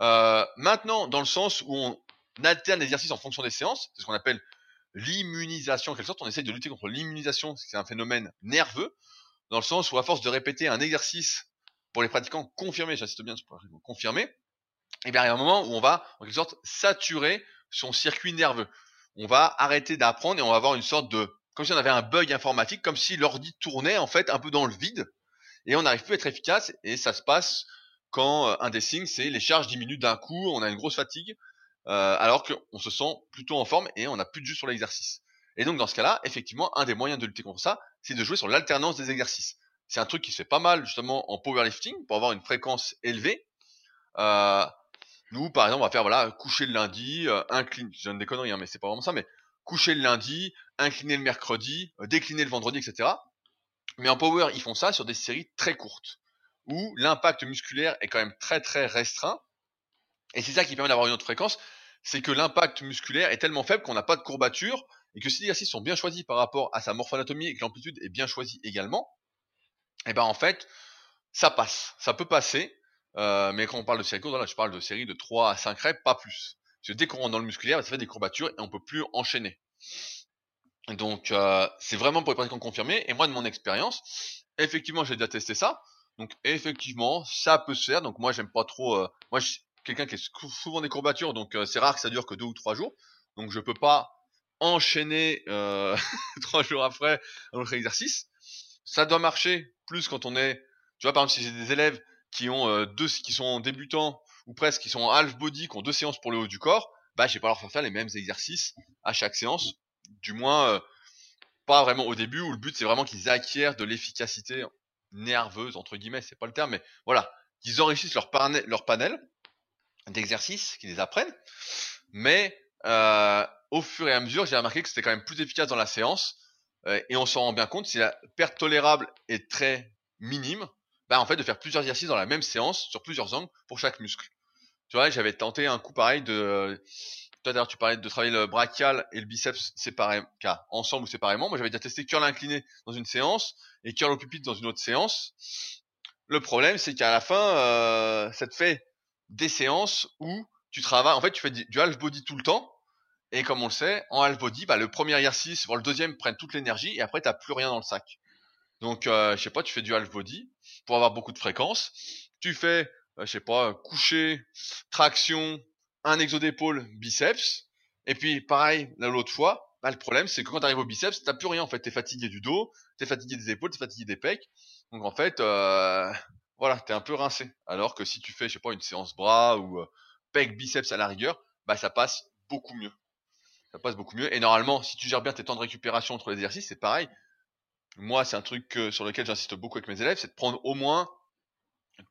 Euh, maintenant, dans le sens où on alterne l'exercice en fonction des séances, c'est ce qu'on appelle l'immunisation en quelque sorte, on essaye de lutter contre l'immunisation, c'est un phénomène nerveux, dans le sens où à force de répéter un exercice pour les pratiquants confirmés, j'insiste bien sur confirmés, il y a un moment où on va en quelque sorte saturer son circuit nerveux. On va arrêter d'apprendre et on va avoir une sorte de comme si on avait un bug informatique, comme si l'ordi tournait en fait un peu dans le vide et on n'arrive plus à être efficace et ça se passe quand euh, un des signes, c'est les charges diminuent d'un coup, on a une grosse fatigue, euh, alors qu'on se sent plutôt en forme et on n'a plus de jus sur l'exercice. Et donc dans ce cas-là, effectivement, un des moyens de lutter contre ça, c'est de jouer sur l'alternance des exercices. C'est un truc qui se fait pas mal justement en powerlifting pour avoir une fréquence élevée. Euh, nous, par exemple, on va faire voilà coucher le lundi, euh, incliner, je donne des conneries, hein, mais c'est pas vraiment ça, mais coucher le lundi, incliner le mercredi, euh, décliner le vendredi, etc. Mais en power, ils font ça sur des séries très courtes où l'impact musculaire est quand même très très restreint. Et c'est ça qui permet d'avoir une autre fréquence, c'est que l'impact musculaire est tellement faible qu'on n'a pas de courbature et que si les exercices sont bien choisis par rapport à sa morphoanatomie et que l'amplitude est bien choisie également, et eh ben en fait, ça passe, ça peut passer. Euh, mais quand on parle de série courte, voilà, je parle de série de 3 à 5 reps, pas plus. Parce que dès qu'on rentre dans le musculaire, ça fait des courbatures et on peut plus enchaîner. Donc euh, c'est vraiment pour les pratiquants confirmés. Et moi, de mon expérience, effectivement, j'ai déjà testé ça. Donc effectivement, ça peut se faire. Donc moi, j'aime pas trop. Euh, moi, je suis quelqu'un qui a souvent des courbatures, donc euh, c'est rare que ça dure que deux ou trois jours. Donc je peux pas enchaîner euh, *laughs* trois jours après un autre exercice. Ça doit marcher plus quand on est. Tu vois, par exemple, si j'ai des élèves qui ont euh, deux, qui sont débutants ou presque, qui sont en half body, qui ont deux séances pour le haut du corps, bah, je vais pas leur faire faire les mêmes exercices à chaque séance. Du moins, euh, pas vraiment au début où le but c'est vraiment qu'ils acquièrent de l'efficacité nerveuse entre guillemets, c'est pas le terme, mais voilà, qu'ils enrichissent leur, panel, leur panel d'exercices, qu'ils les apprennent. Mais euh, au fur et à mesure, j'ai remarqué que c'était quand même plus efficace dans la séance. Euh, et on s'en rend bien compte, si la perte tolérable est très minime, bah en fait de faire plusieurs exercices dans la même séance sur plusieurs angles pour chaque muscle. Tu vois, j'avais tenté un coup pareil de toi d'ailleurs tu parlais de travailler le brachial et le biceps séparément, ensemble ou séparément. Moi j'avais déjà testé curl incliné dans une séance et curl au dans une autre séance. Le problème c'est qu'à la fin euh, ça te fait des séances où tu travailles, en fait tu fais du half body tout le temps et comme on le sait, en half body, bah, le premier exercice, voire le deuxième prennent toute l'énergie et après t'as plus rien dans le sac. Donc euh, je sais pas, tu fais du half body pour avoir beaucoup de fréquences. Tu fais, euh, je sais pas, coucher, traction, un exo d'épaule, biceps. Et puis pareil, l'autre fois, bah, le problème c'est que quand tu arrives au biceps, t'as plus rien en fait. T'es fatigué du dos, t'es fatigué des épaules, t'es fatigué des pecs. Donc en fait, euh, voilà, t'es un peu rincé. Alors que si tu fais, je sais pas, une séance bras ou euh, pec, biceps à la rigueur, bah ça passe beaucoup mieux. Ça passe beaucoup mieux. Et normalement, si tu gères bien tes temps de récupération entre les exercices, c'est pareil. Moi, c'est un truc sur lequel j'insiste beaucoup avec mes élèves, c'est de prendre au moins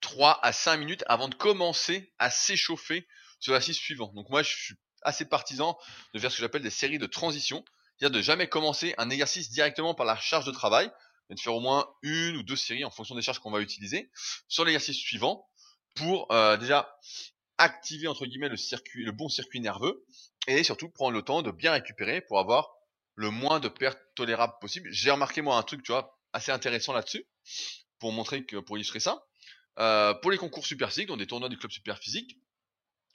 3 à 5 minutes avant de commencer à s'échauffer sur l'exercice suivant. Donc moi, je suis assez partisan de faire ce que j'appelle des séries de transition, c'est-à-dire de jamais commencer un exercice directement par la charge de travail, mais de faire au moins une ou deux séries en fonction des charges qu'on va utiliser sur l'exercice suivant pour euh, déjà activer entre guillemets le bon circuit nerveux et surtout prendre le temps de bien récupérer pour avoir le moins de pertes tolérables possible. J'ai remarqué moi un truc, tu vois, assez intéressant là-dessus pour montrer que pour illustrer ça. Euh, pour les concours super physiques, dans des tournois du club super physique,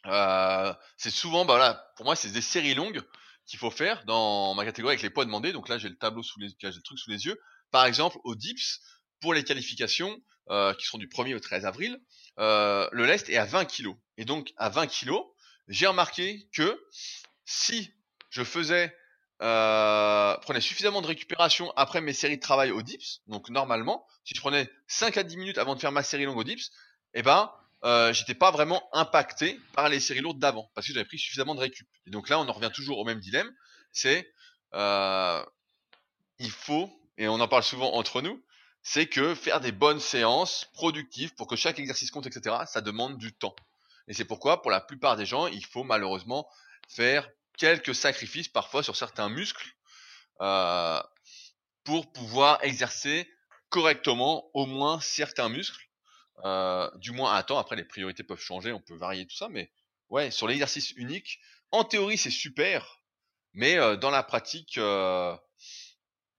euh, c'est souvent, bah voilà, pour moi, c'est des séries longues qu'il faut faire dans ma catégorie avec les poids demandés. Donc là, j'ai le tableau sous les, j'ai le truc sous les yeux. Par exemple, au DIPS, pour les qualifications, euh, qui sont du 1er au 13 avril, euh, le lest est à 20 kg. Et donc, à 20 kg, j'ai remarqué que si je faisais, euh, prenais suffisamment de récupération après mes séries de travail au DIPS, donc normalement, si je prenais 5 à 10 minutes avant de faire ma série longue au DIPS, eh ben, euh, j'étais pas vraiment impacté par les séries lourdes d'avant parce que j'avais pris suffisamment de récup. Et donc là, on en revient toujours au même dilemme, c'est euh, il faut et on en parle souvent entre nous, c'est que faire des bonnes séances productives pour que chaque exercice compte, etc. Ça demande du temps. Et c'est pourquoi, pour la plupart des gens, il faut malheureusement faire quelques sacrifices parfois sur certains muscles euh, pour pouvoir exercer correctement au moins certains muscles euh, du moins à temps. Après, les priorités peuvent changer, on peut varier tout ça, mais ouais, sur l'exercice unique, en théorie, c'est super, mais euh, dans la pratique,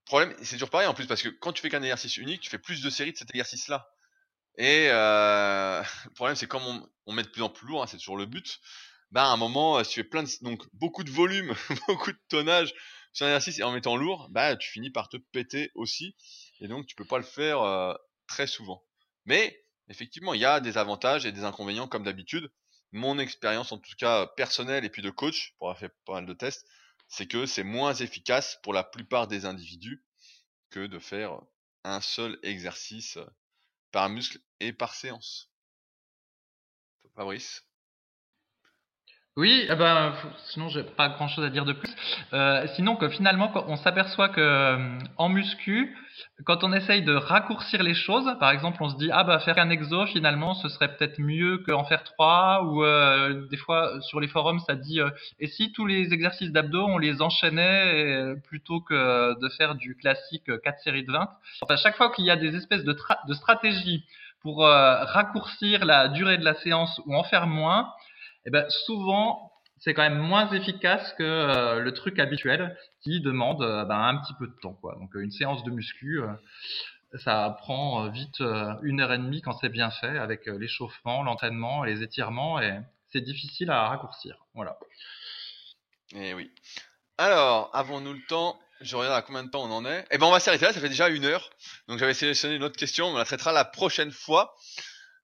problème, c'est toujours pareil en plus parce que quand tu fais qu'un exercice unique, tu fais plus de séries de cet exercice-là. Et *laughs* le problème, c'est comme on, on, met de plus en plus lourd, hein, c'est toujours le but. Bah, à un moment, si tu fais plein de, donc beaucoup de volume, *laughs* beaucoup de tonnage sur un exercice et en mettant lourd, bah, tu finis par te péter aussi. Et donc, tu peux pas le faire euh, très souvent. Mais effectivement, il y a des avantages et des inconvénients comme d'habitude. Mon expérience, en tout cas personnelle et puis de coach, pour avoir fait pas mal de tests, c'est que c'est moins efficace pour la plupart des individus que de faire un seul exercice par muscle et par séance. Fabrice? Oui, eh ben, sinon j'ai pas grand chose à dire de plus. Euh, sinon que finalement on s'aperçoit que euh, en muscu, quand on essaye de raccourcir les choses, par exemple on se dit ah bah faire un exo finalement ce serait peut-être mieux qu'en faire trois ou euh, des fois sur les forums ça dit et si tous les exercices d'abdos on les enchaînait plutôt que de faire du classique 4 séries de 20. Enfin chaque fois qu'il y a des espèces de, de stratégies pour raccourcir la durée de la séance ou en faire moins, eh ben, souvent, c'est quand même moins efficace que euh, le truc habituel qui demande euh, ben, un petit peu de temps. Quoi. Donc une séance de muscu, ça prend vite une heure et demie quand c'est bien fait avec l'échauffement, l'entraînement, les étirements et c'est difficile à raccourcir. Voilà. Et eh oui. Alors, avons-nous le temps? Je regarde à combien de temps on en est. Eh ben, on va s'arrêter là. Ça fait déjà une heure. Donc, j'avais sélectionné une autre question. On la traitera la prochaine fois.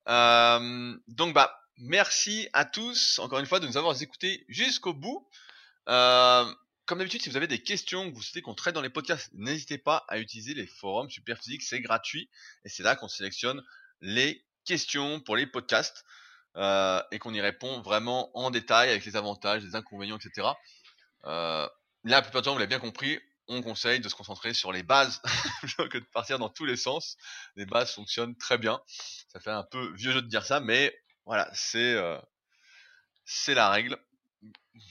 Euh, donc, bah, merci à tous encore une fois de nous avoir écoutés jusqu'au bout. Euh, comme d'habitude, si vous avez des questions que vous souhaitez qu'on traite dans les podcasts, n'hésitez pas à utiliser les forums Superphysique, c'est gratuit et c'est là qu'on sélectionne les questions pour les podcasts euh, et qu'on y répond vraiment en détail avec les avantages, les inconvénients, etc. Euh, la plupart du temps, vous l'avez bien compris, on conseille de se concentrer sur les bases *laughs* plutôt que de partir dans tous les sens. Les bases fonctionnent très bien. Ça fait un peu vieux jeu de dire ça, mais voilà, c'est euh, c'est la règle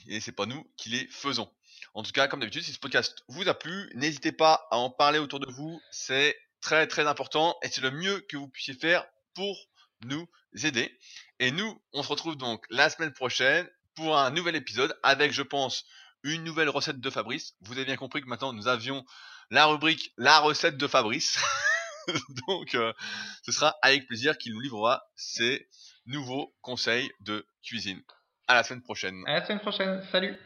et c'est pas nous qui les faisons. En tout cas, comme d'habitude, si ce podcast vous a plu, n'hésitez pas à en parler autour de vous. C'est très très important et c'est le mieux que vous puissiez faire pour nous aider. Et nous, on se retrouve donc la semaine prochaine pour un nouvel épisode avec, je pense, une nouvelle recette de Fabrice. Vous avez bien compris que maintenant nous avions la rubrique La recette de Fabrice. *laughs* donc, euh, ce sera avec plaisir qu'il nous livrera ses nouveaux conseils de cuisine. À la semaine prochaine. À la semaine prochaine. Salut.